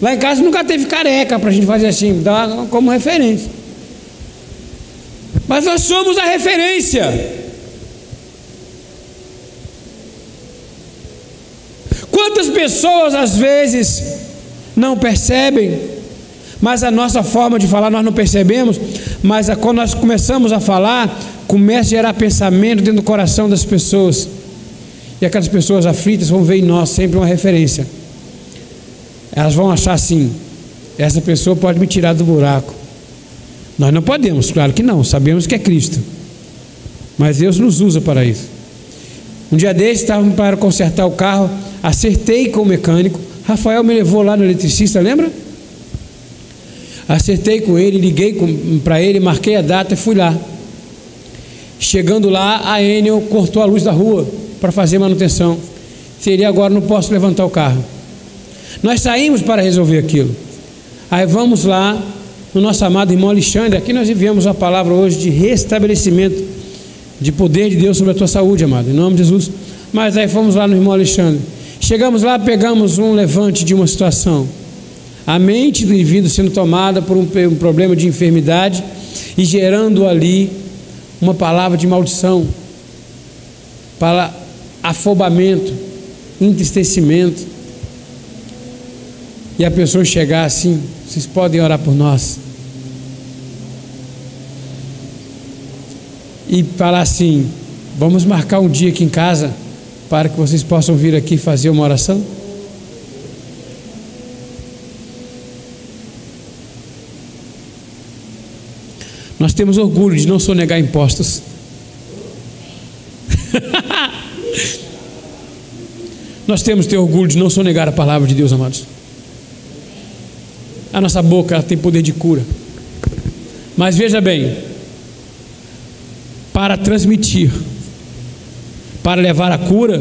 Lá em casa nunca teve careca para a gente fazer assim, dar como referência. Mas nós somos a referência. Quantas pessoas às vezes não percebem, mas a nossa forma de falar nós não percebemos, mas quando nós começamos a falar, começa a gerar pensamento dentro do coração das pessoas. E aquelas pessoas aflitas vão ver em nós sempre uma referência. elas vão achar assim: essa pessoa pode me tirar do buraco. Nós não podemos, claro que não, sabemos que é Cristo. Mas Deus nos usa para isso. Um dia desses, estávamos para consertar o carro, acertei com o mecânico. Rafael me levou lá no eletricista, lembra? Acertei com ele, liguei para ele, marquei a data e fui lá. Chegando lá, a Enel cortou a luz da rua para fazer manutenção. Seria agora não posso levantar o carro. Nós saímos para resolver aquilo. Aí vamos lá no nosso amado irmão Alexandre. Aqui nós enviamos a palavra hoje de restabelecimento de poder de Deus sobre a tua saúde, amado, em nome de Jesus. Mas aí fomos lá no irmão Alexandre. Chegamos lá, pegamos um levante de uma situação. A mente do indivíduo sendo tomada por um, problema de enfermidade e gerando ali uma palavra de maldição, para afobamento, entristecimento. E a pessoa chegar assim, vocês podem orar por nós. E falar assim: vamos marcar um dia aqui em casa para que vocês possam vir aqui fazer uma oração? Nós temos orgulho de não sonegar impostos. Nós temos ter orgulho de não sonegar a palavra de Deus, amados. A nossa boca tem poder de cura. Mas veja bem, para transmitir, para levar a cura,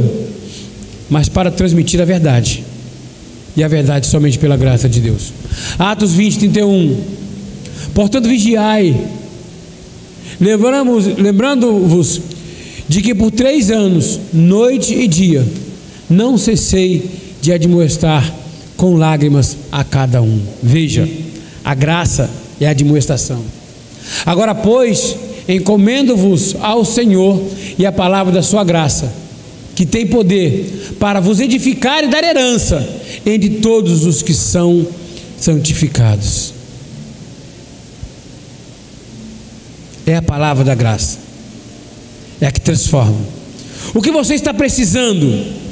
mas para transmitir a verdade. E a verdade somente pela graça de Deus. Atos 20, 31. Portanto, vigiai. Lembrando-vos de que por três anos, noite e dia, não cessei de admoestar com lágrimas a cada um. Veja, a graça é a admoestação. Agora, pois, encomendo-vos ao Senhor e a palavra da sua graça, que tem poder para vos edificar e dar herança entre todos os que são santificados. É a palavra da graça, é a que transforma. O que você está precisando?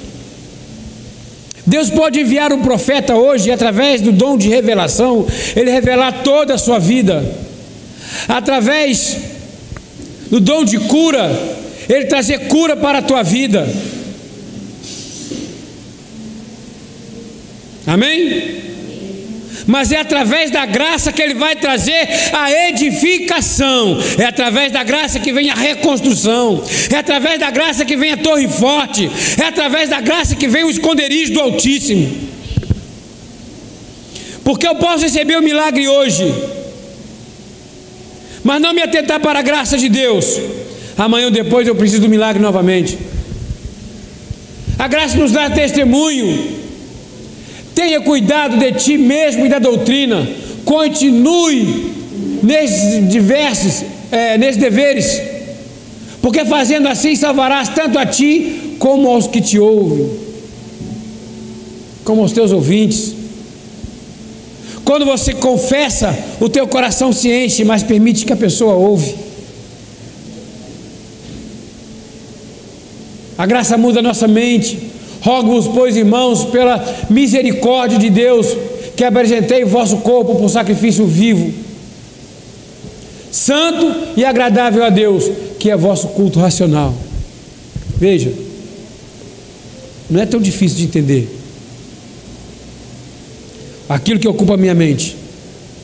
Deus pode enviar um profeta hoje, através do dom de revelação, ele revelar toda a sua vida. Através do dom de cura, ele trazer cura para a tua vida. Amém? mas é através da graça que Ele vai trazer a edificação, é através da graça que vem a reconstrução, é através da graça que vem a torre forte, é através da graça que vem o esconderijo do Altíssimo. Porque eu posso receber o milagre hoje, mas não me atentar para a graça de Deus. Amanhã ou depois eu preciso do milagre novamente. A graça nos dá testemunho Tenha cuidado de ti mesmo e da doutrina. Continue nesses diversos, é, nesses deveres, porque fazendo assim salvarás tanto a ti como aos que te ouvem, como aos teus ouvintes. Quando você confessa, o teu coração se enche, mas permite que a pessoa ouve. A graça muda a nossa mente, Rogo-vos, pois, irmãos, pela misericórdia de Deus, que apresentei o vosso corpo por sacrifício vivo, santo e agradável a Deus, que é vosso culto racional. Veja, não é tão difícil de entender. Aquilo que ocupa a minha mente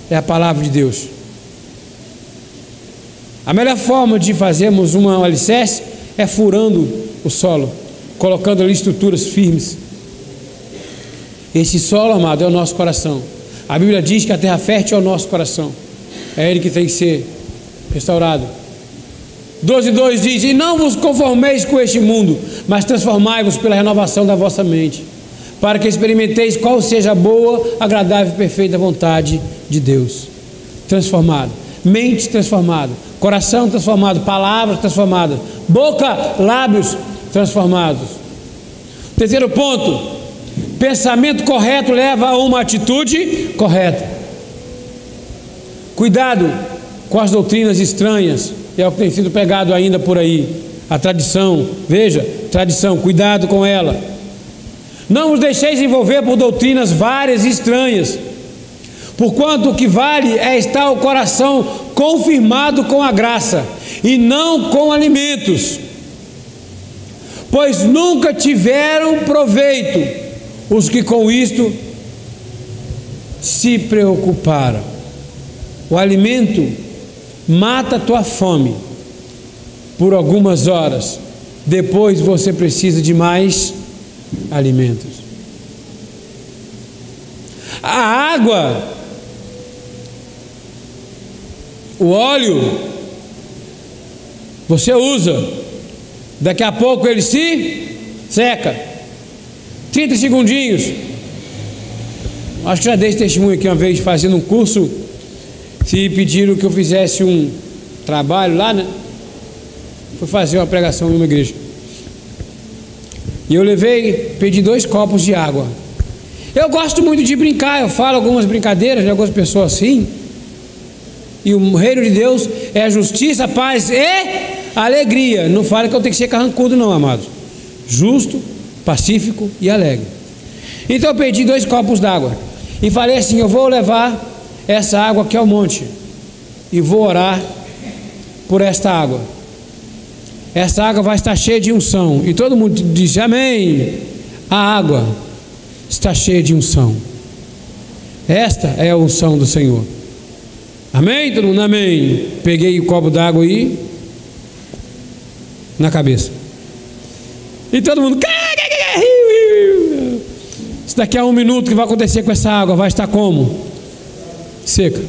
é a palavra de Deus. A melhor forma de fazermos uma alicerce é furando o solo colocando ali estruturas firmes. Esse solo, amado, é o nosso coração. A Bíblia diz que a terra fértil é o nosso coração. É ele que tem que ser restaurado. 12,2 diz: E não vos conformeis com este mundo, mas transformai-vos pela renovação da vossa mente, para que experimenteis qual seja a boa, agradável e perfeita vontade de Deus. Transformado, mente transformada, coração transformado, palavras transformadas, boca, lábios transformados. Terceiro ponto: pensamento correto leva a uma atitude correta. Cuidado com as doutrinas estranhas, é o que tem sido pegado ainda por aí. A tradição, veja, tradição, cuidado com ela. Não os deixeis envolver por doutrinas várias e estranhas, porquanto o que vale é estar o coração confirmado com a graça, e não com alimentos, pois nunca tiveram proveito os que com isto se preocuparam. O alimento mata a tua fome por algumas horas, depois você precisa de mais alimentos. A água, o óleo, você usa, daqui a pouco ele se seca. 30 segundinhos. Acho que já dei esse testemunho aqui uma vez fazendo um curso. Se pediram que eu fizesse um trabalho lá, né? Fui fazer uma pregação em uma igreja. E eu levei, pedi dois copos de água. Eu gosto muito de brincar, eu falo algumas brincadeiras de algumas pessoas assim. E o reino de Deus é justiça, paz e alegria. Não fale que eu tenho que ser carrancudo, não, amados. Justo, pacífico e alegre. Então eu pedi dois copos d'água e falei assim: Eu vou levar essa água aqui ao monte e vou orar por esta água. Essa água vai estar cheia de unção. E todo mundo disse: Amém. A água está cheia de unção. Esta é a unção do Senhor. Amém? Todo mundo, amém. Peguei o copo d'água aí na cabeça. E todo mundo. Isso daqui a um minuto que vai acontecer com essa água vai estar como? Seca.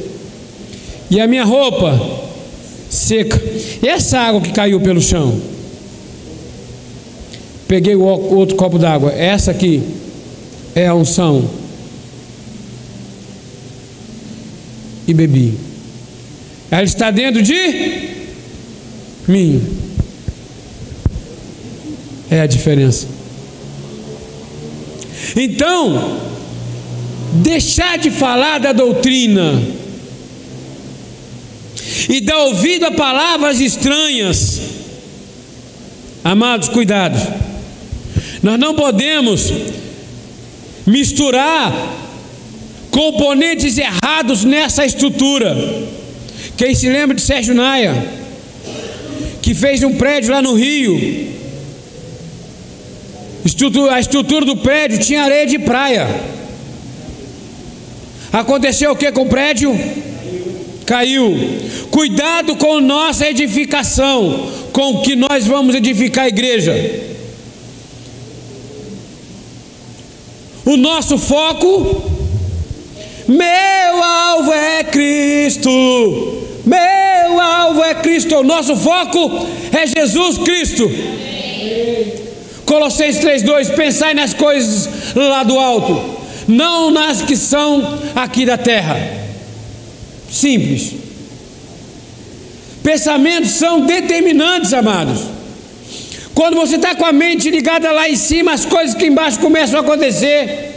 E a minha roupa seca. E essa água que caiu pelo chão? Peguei o outro copo d'água. Essa aqui é a unção. E bebi. Ela está dentro de mim. É a diferença. Então, deixar de falar da doutrina e dar ouvido a palavras estranhas, amados, cuidado, nós não podemos misturar componentes errados nessa estrutura. Quem se lembra de Sérgio Naia, que fez um prédio lá no Rio, a estrutura do prédio tinha areia de praia. Aconteceu o que com o prédio? Caiu. Cuidado com nossa edificação, com o que nós vamos edificar a igreja. O nosso foco, meu alvo é Cristo. Meu alvo é Cristo. O nosso foco é Jesus Cristo. Colossenses 3,2: Pensai nas coisas lá do alto, não nas que são aqui da terra. Simples. Pensamentos são determinantes, amados. Quando você está com a mente ligada lá em cima, as coisas que embaixo começam a acontecer.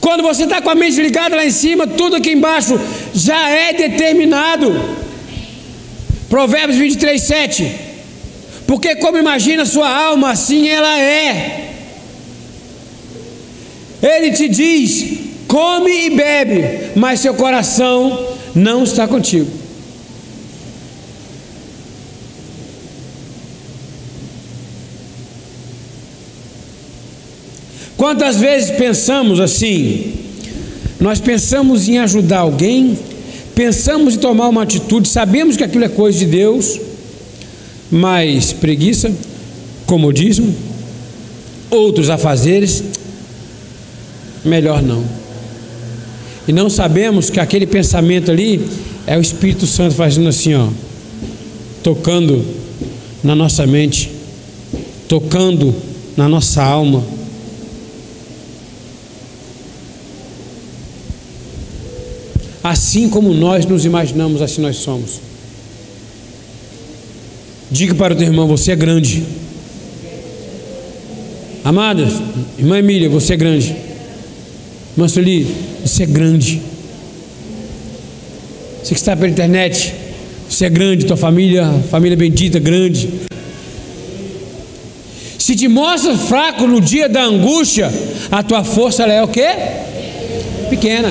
Quando você está com a mente ligada lá em cima, tudo aqui embaixo já é determinado. Provérbios 23, 7. Porque como imagina sua alma, assim ela é. Ele te diz: come e bebe, mas seu coração não está contigo. Quantas vezes pensamos assim? Nós pensamos em ajudar alguém, pensamos em tomar uma atitude, sabemos que aquilo é coisa de Deus, mais preguiça, comodismo, outros afazeres, melhor não. E não sabemos que aquele pensamento ali é o Espírito Santo fazendo assim, ó, tocando na nossa mente, tocando na nossa alma. Assim como nós nos imaginamos, assim nós somos. Diga para o teu irmão: você é grande. Amada, irmã Emília, você é grande. Irmã Sueli, você é grande. Você que está pela internet, você é grande, tua família, família bendita, grande. Se te mostra fraco no dia da angústia, a tua força é o quê? Pequena.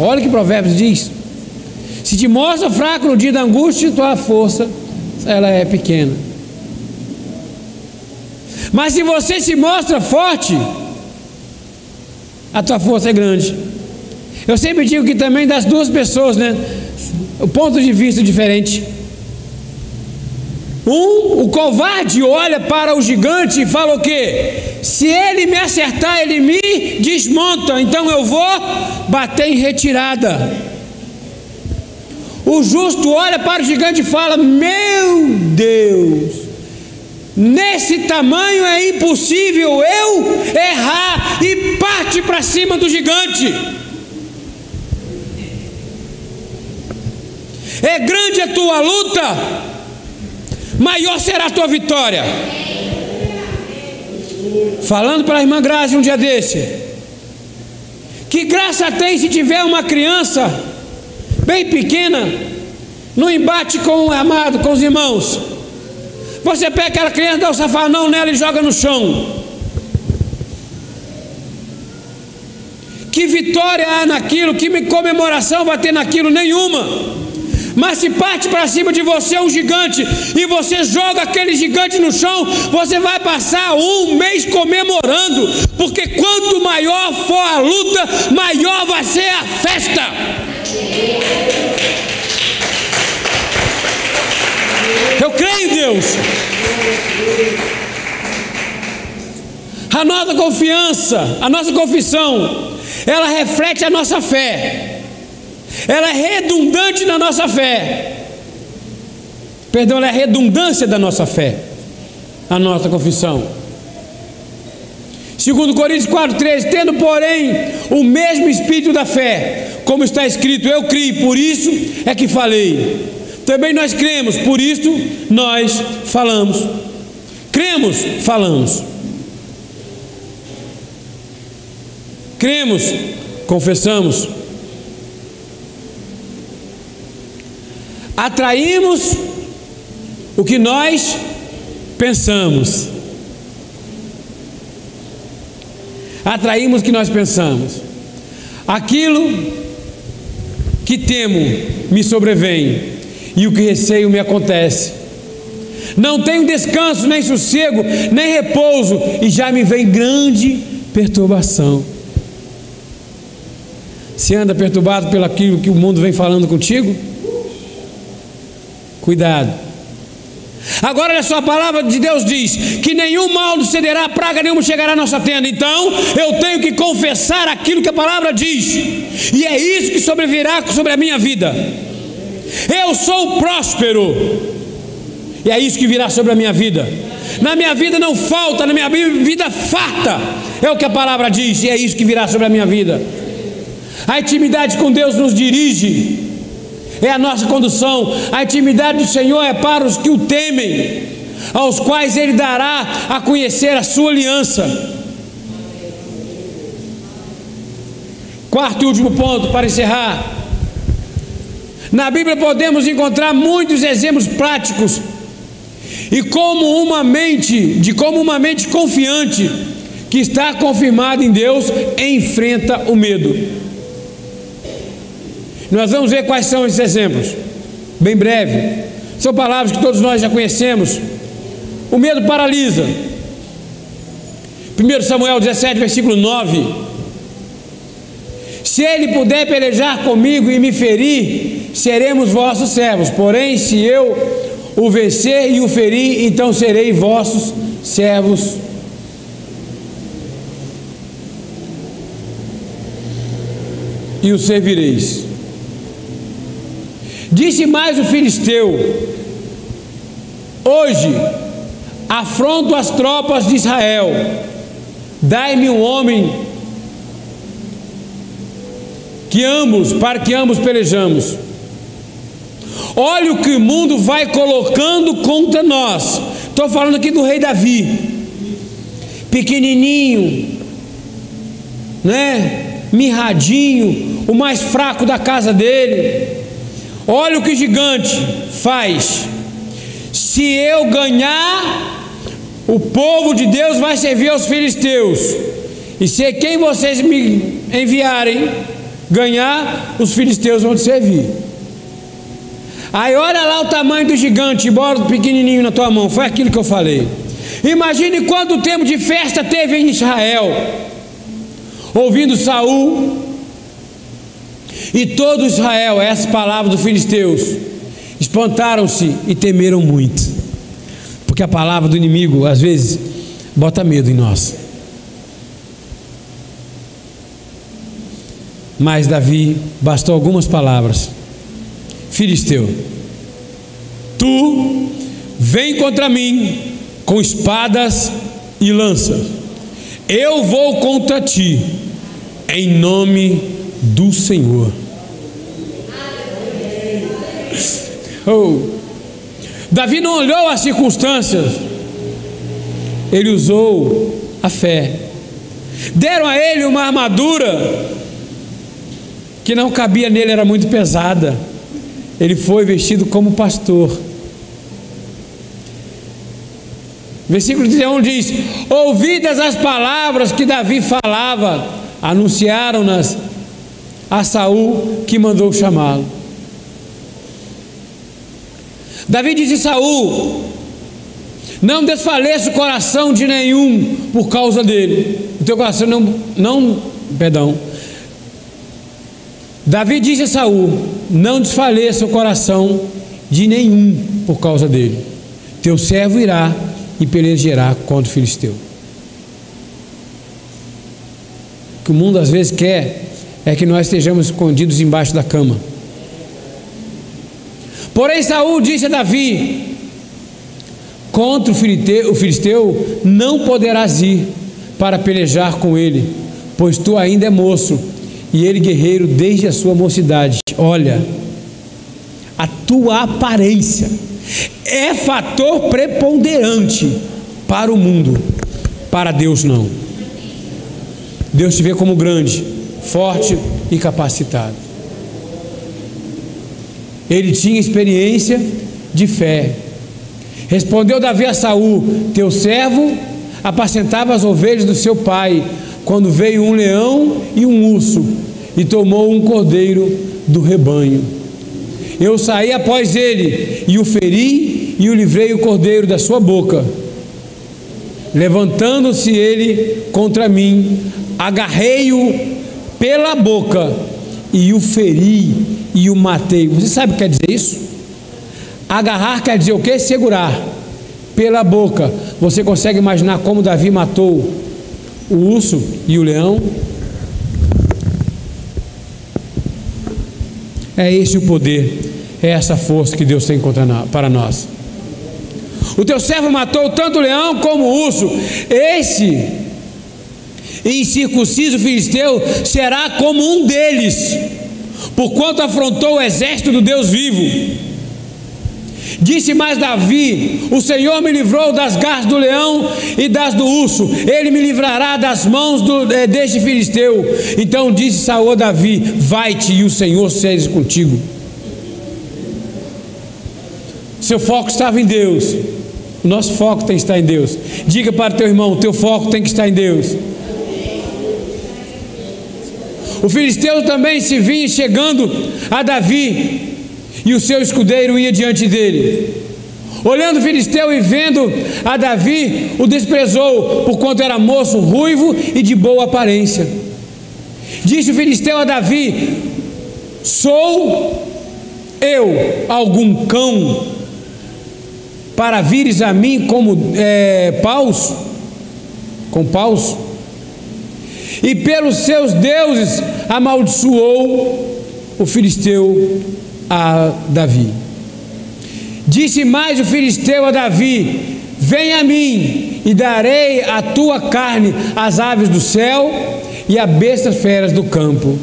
Olha que Provérbios diz. Se te mostra fraco no dia da angústia, tua força ela é pequena. Mas se você se mostra forte, a tua força é grande. Eu sempre digo que também das duas pessoas, né? O ponto de vista diferente. Um, o covarde olha para o gigante e fala o quê? Se ele me acertar, ele me desmonta, então eu vou bater em retirada. O justo olha para o gigante e fala: Meu Deus, nesse tamanho é impossível eu errar, e parte para cima do gigante. É grande a tua luta, maior será a tua vitória. Falando para a irmã Grazi um dia desse, que graça tem se tiver uma criança bem pequena, no embate com o amado, com os irmãos. Você pega aquela criança, dá o um safanão nela e joga no chão. Que vitória há naquilo, que comemoração vai ter naquilo? Nenhuma. Mas se parte para cima de você um gigante e você joga aquele gigante no chão, você vai passar um mês comemorando, porque quanto maior for a luta, maior vai ser a festa. Eu creio em Deus. A nossa confiança, a nossa confissão, ela reflete a nossa fé ela é redundante na nossa fé. Perdão, ela é redundância da nossa fé, a nossa confissão. Segundo Coríntios 4,13, tendo porém o mesmo espírito da fé, como está escrito, eu criei, por isso é que falei. Também nós cremos, por isso nós falamos. Cremos, falamos. Cremos, confessamos. atraímos o que nós pensamos. Atraímos o que nós pensamos. Aquilo que temo me sobrevém, e o que receio me acontece. Não tenho descanso, nem sossego, nem repouso, e já me vem grande perturbação. Se anda perturbado pelo aquilo que o mundo vem falando contigo? Cuidado. Agora, olha só, a palavra de Deus diz que nenhum mal sucederá, praga nenhuma chegará à nossa tenda. Então, eu tenho que confessar aquilo que a palavra diz, e é isso que sobrevirá sobre a minha vida. Eu sou próspero, e é isso que virá sobre a minha vida. Na minha vida não falta, na minha vida farta, é o que a palavra diz, e é isso que virá sobre a minha vida. A intimidade com Deus nos dirige, é a nossa condução. A intimidade do Senhor é para os que o temem, aos quais Ele dará a conhecer a sua aliança. Quarto e último ponto para encerrar. Na Bíblia podemos encontrar muitos exemplos práticos e como uma mente, de como uma mente confiante que está confirmada em Deus enfrenta o medo. Nós vamos ver quais são esses exemplos, bem breve. São palavras que todos nós já conhecemos. O medo paralisa. 1 Samuel 17, versículo 9. Se ele puder pelejar comigo e me ferir, seremos vossos servos. Porém, se eu o vencer e o ferir, então serei vossos servos. E o servireis. Disse mais o filisteu: Hoje afronto as tropas de Israel, dai-me um homem que ambos, para que ambos pelejamos. Olha o que o mundo vai colocando contra nós. Estou falando aqui do rei Davi, pequenininho, né? Mirradinho, o mais fraco da casa dele Olha o que o gigante faz. Se eu ganhar o povo de Deus vai servir aos filisteus. E se quem vocês me enviarem ganhar, os filisteus vão te servir. Aí olha lá o tamanho do gigante, embora pequenininho na tua mão, foi aquilo que eu falei. Imagine quanto tempo de festa teve em Israel, ouvindo Saul e todo Israel, essas palavras dos filisteus, espantaram-se e temeram muito, porque a palavra do inimigo às vezes bota medo em nós. Mas Davi bastou algumas palavras. Filisteu, tu vem contra mim com espadas e lanças. Eu vou contra ti, em nome do Senhor. Oh. Davi não olhou as circunstâncias, ele usou a fé. Deram a ele uma armadura que não cabia nele, era muito pesada. Ele foi vestido como pastor. Versículo 31 diz: Ouvidas as palavras que Davi falava, anunciaram-nas a Saul que mandou chamá-lo. Davi disse a Saul: Não desfaleça o coração de nenhum por causa dele. O teu coração não, não, perdão. Davi disse a Saul: Não desfaleça o coração de nenhum por causa dele. Teu servo irá e pelejará contra o filisteu. O que o mundo às vezes quer é que nós estejamos escondidos embaixo da cama. Porém, Saul disse a Davi: Contra o filisteu, o filisteu não poderás ir para pelejar com ele, pois tu ainda é moço e ele guerreiro desde a sua mocidade. Olha, a tua aparência é fator preponderante para o mundo, para Deus não. Deus te vê como grande, forte e capacitado. Ele tinha experiência de fé. Respondeu Davi a Saul: Teu servo apacentava as ovelhas do seu pai, quando veio um leão e um urso, e tomou um cordeiro do rebanho. Eu saí após ele e o feri e o livrei o cordeiro da sua boca. Levantando-se ele contra mim, agarrei-o pela boca e o feri e o matei. Você sabe o que quer dizer isso? Agarrar quer dizer o que? Segurar. Pela boca. Você consegue imaginar como Davi matou o urso e o leão? É esse o poder, é essa força que Deus tem para nós. O teu servo matou tanto o leão como o urso. Esse incircunciso filisteu será como um deles, porquanto afrontou o exército do Deus vivo. Disse mais Davi: O Senhor me livrou das garras do leão e das do urso, ele me livrará das mãos do, é, deste filisteu. Então disse Saul a Davi: Vai-te e o Senhor seja contigo. Seu foco estava em Deus. O nosso foco tem que estar em Deus. Diga para teu irmão: teu foco tem que estar em Deus. O filisteu também se vinha chegando a Davi e o seu escudeiro ia diante dele. Olhando o filisteu e vendo a Davi, o desprezou, porquanto era moço, ruivo e de boa aparência. Disse o filisteu a Davi: Sou eu algum cão para vires a mim como é, paus? Com paus? E pelos seus deuses amaldiçoou o filisteu a Davi. Disse mais o filisteu a Davi: Vem a mim, e darei a tua carne às aves do céu e a bestas feras do campo.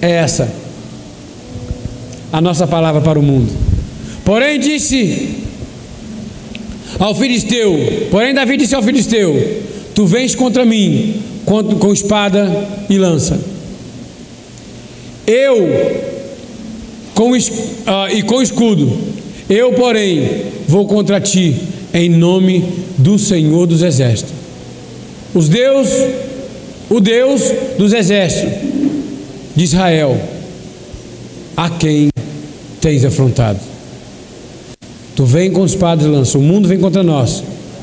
É essa a nossa palavra para o mundo. Porém, disse ao filisteu: Porém, Davi disse ao filisteu: Tu vens contra mim com espada e lança eu com, uh, e com escudo, Eu, porém, vou contra ti em nome do Senhor dos Exércitos. Os Deus, o Deus dos exércitos de Israel, a quem tens afrontado. Tu vem com espada e lança, o mundo vem contra nós,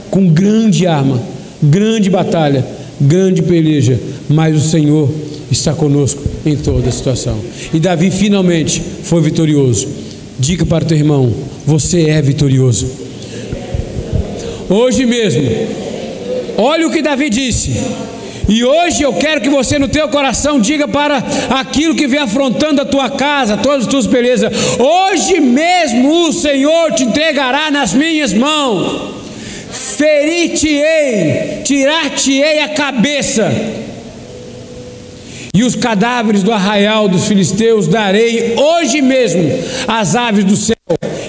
com grande arma, grande batalha, grande peleja, mas o Senhor está conosco em toda a situação. E Davi finalmente foi vitorioso. Diga para o teu irmão: você é vitorioso. Hoje mesmo, olha o que Davi disse. E hoje eu quero que você no teu coração diga para aquilo que vem afrontando a tua casa, todas as tuas belezas. Hoje mesmo o Senhor te entregará nas minhas mãos. Ferir-te-ei, tirar-te-ei a cabeça. E os cadáveres do arraial dos filisteus darei hoje mesmo às aves do céu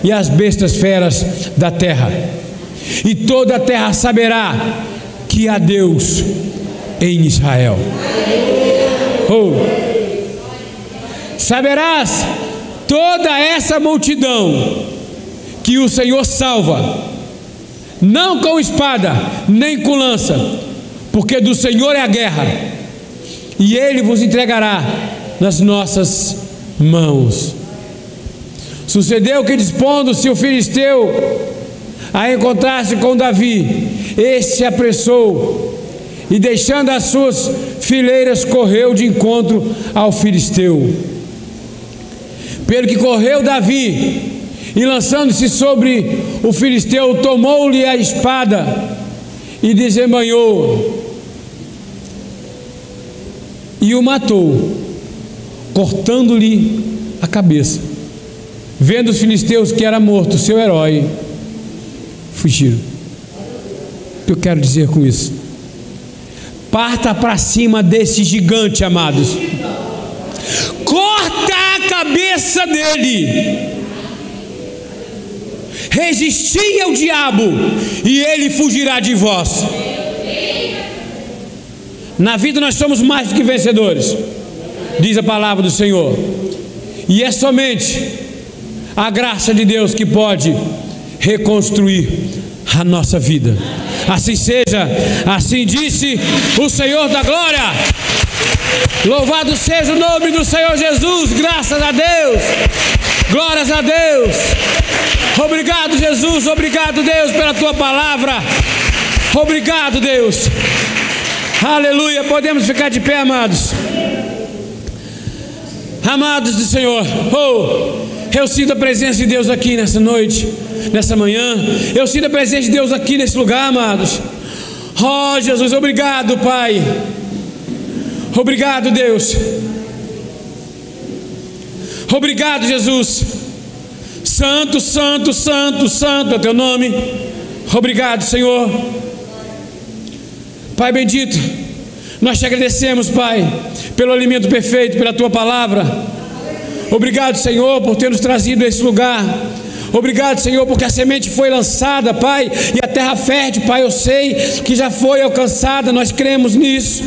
e às bestas feras da terra. E toda a terra saberá que há Deus em Israel. Oh. Saberás toda essa multidão que o Senhor salva, não com espada, nem com lança, porque do Senhor é a guerra, e Ele vos entregará nas nossas mãos. Sucedeu que, dispondo-se o filisteu a encontrar-se com Davi, este se apressou e deixando as suas fileiras, correu de encontro ao filisteu. Pelo que correu Davi, e lançando-se sobre o filisteu, tomou-lhe a espada e desembanhou e o matou, cortando-lhe a cabeça. Vendo os filisteus que era morto seu herói, fugiram. O que eu quero dizer com isso? Parta para cima desse gigante, amados. Corta a cabeça dele. Resisti ao diabo e ele fugirá de vós. Na vida nós somos mais do que vencedores, diz a palavra do Senhor. E é somente a graça de Deus que pode reconstruir a nossa vida. Assim seja, assim disse o Senhor da glória. Louvado seja o nome do Senhor Jesus, graças a Deus, glórias a Deus. Obrigado, Jesus, obrigado, Deus, pela tua palavra. Obrigado, Deus. Aleluia. Podemos ficar de pé, amados. Amados do Senhor. Oh, eu sinto a presença de Deus aqui nessa noite, nessa manhã. Eu sinto a presença de Deus aqui nesse lugar, amados. Oh, Jesus, obrigado, Pai. Obrigado, Deus. Obrigado, Jesus. Santo, santo, santo, santo é teu nome. Obrigado, Senhor. Pai bendito, nós te agradecemos, Pai, pelo alimento perfeito, pela tua palavra. Obrigado, Senhor, por ter nos trazido a esse lugar. Obrigado, Senhor, porque a semente foi lançada, Pai, e a terra fértil, Pai, eu sei que já foi alcançada, nós cremos nisso.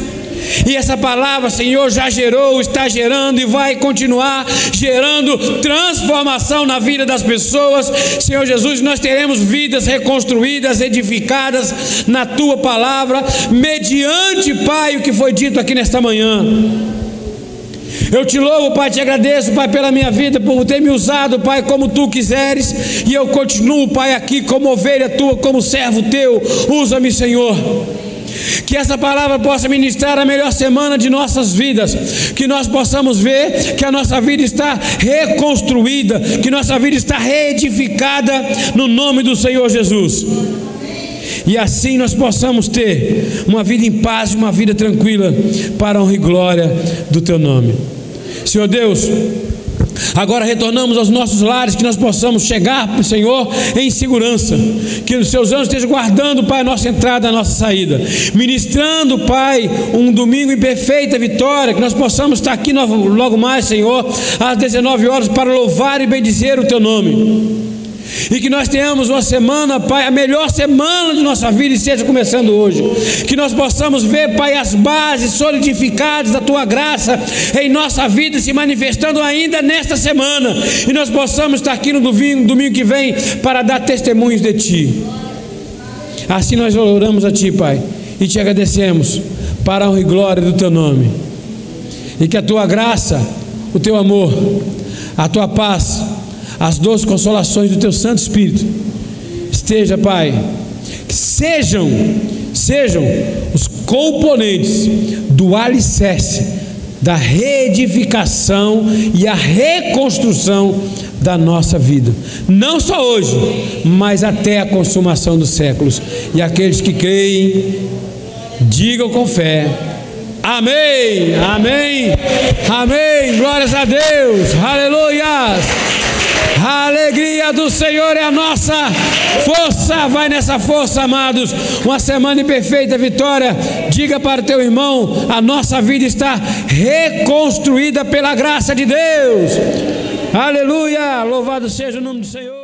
E essa palavra, Senhor, já gerou, está gerando e vai continuar gerando transformação na vida das pessoas. Senhor Jesus, nós teremos vidas reconstruídas, edificadas na tua palavra, mediante, Pai, o que foi dito aqui nesta manhã. Eu te louvo, Pai, te agradeço, Pai, pela minha vida, por ter me usado, Pai, como tu quiseres, e eu continuo, Pai, aqui como ovelha tua, como servo teu. Usa-me, Senhor. Que essa palavra possa ministrar a melhor semana de nossas vidas. Que nós possamos ver que a nossa vida está reconstruída, que nossa vida está reedificada no nome do Senhor Jesus. E assim nós possamos ter uma vida em paz, uma vida tranquila, para a honra e glória do Teu nome. Senhor Deus, Agora retornamos aos nossos lares, que nós possamos chegar Senhor em segurança, que os seus anjos estejam guardando, Pai, a nossa entrada, a nossa saída, ministrando, Pai, um domingo em perfeita vitória, que nós possamos estar aqui logo mais, Senhor, às 19 horas, para louvar e bendizer o Teu nome. E que nós tenhamos uma semana, Pai, a melhor semana de nossa vida e seja começando hoje. Que nós possamos ver, Pai, as bases solidificadas da tua graça em nossa vida se manifestando ainda nesta semana. E nós possamos estar aqui no domingo, domingo que vem para dar testemunhos de ti. Assim nós oramos a ti, Pai, e te agradecemos para a honra e glória do teu nome. E que a tua graça, o teu amor, a tua paz, as doces consolações do teu Santo Espírito esteja, Pai, que sejam, sejam os componentes do alicerce da reedificação e a reconstrução da nossa vida, não só hoje, mas até a consumação dos séculos. E aqueles que creem, digam com fé: Amém, Amém, Amém. Glórias a Deus, Aleluias. A alegria do Senhor é a nossa força. Vai nessa força, amados. Uma semana de perfeita vitória. Diga para teu irmão: a nossa vida está reconstruída pela graça de Deus. Aleluia! Louvado seja o nome do Senhor.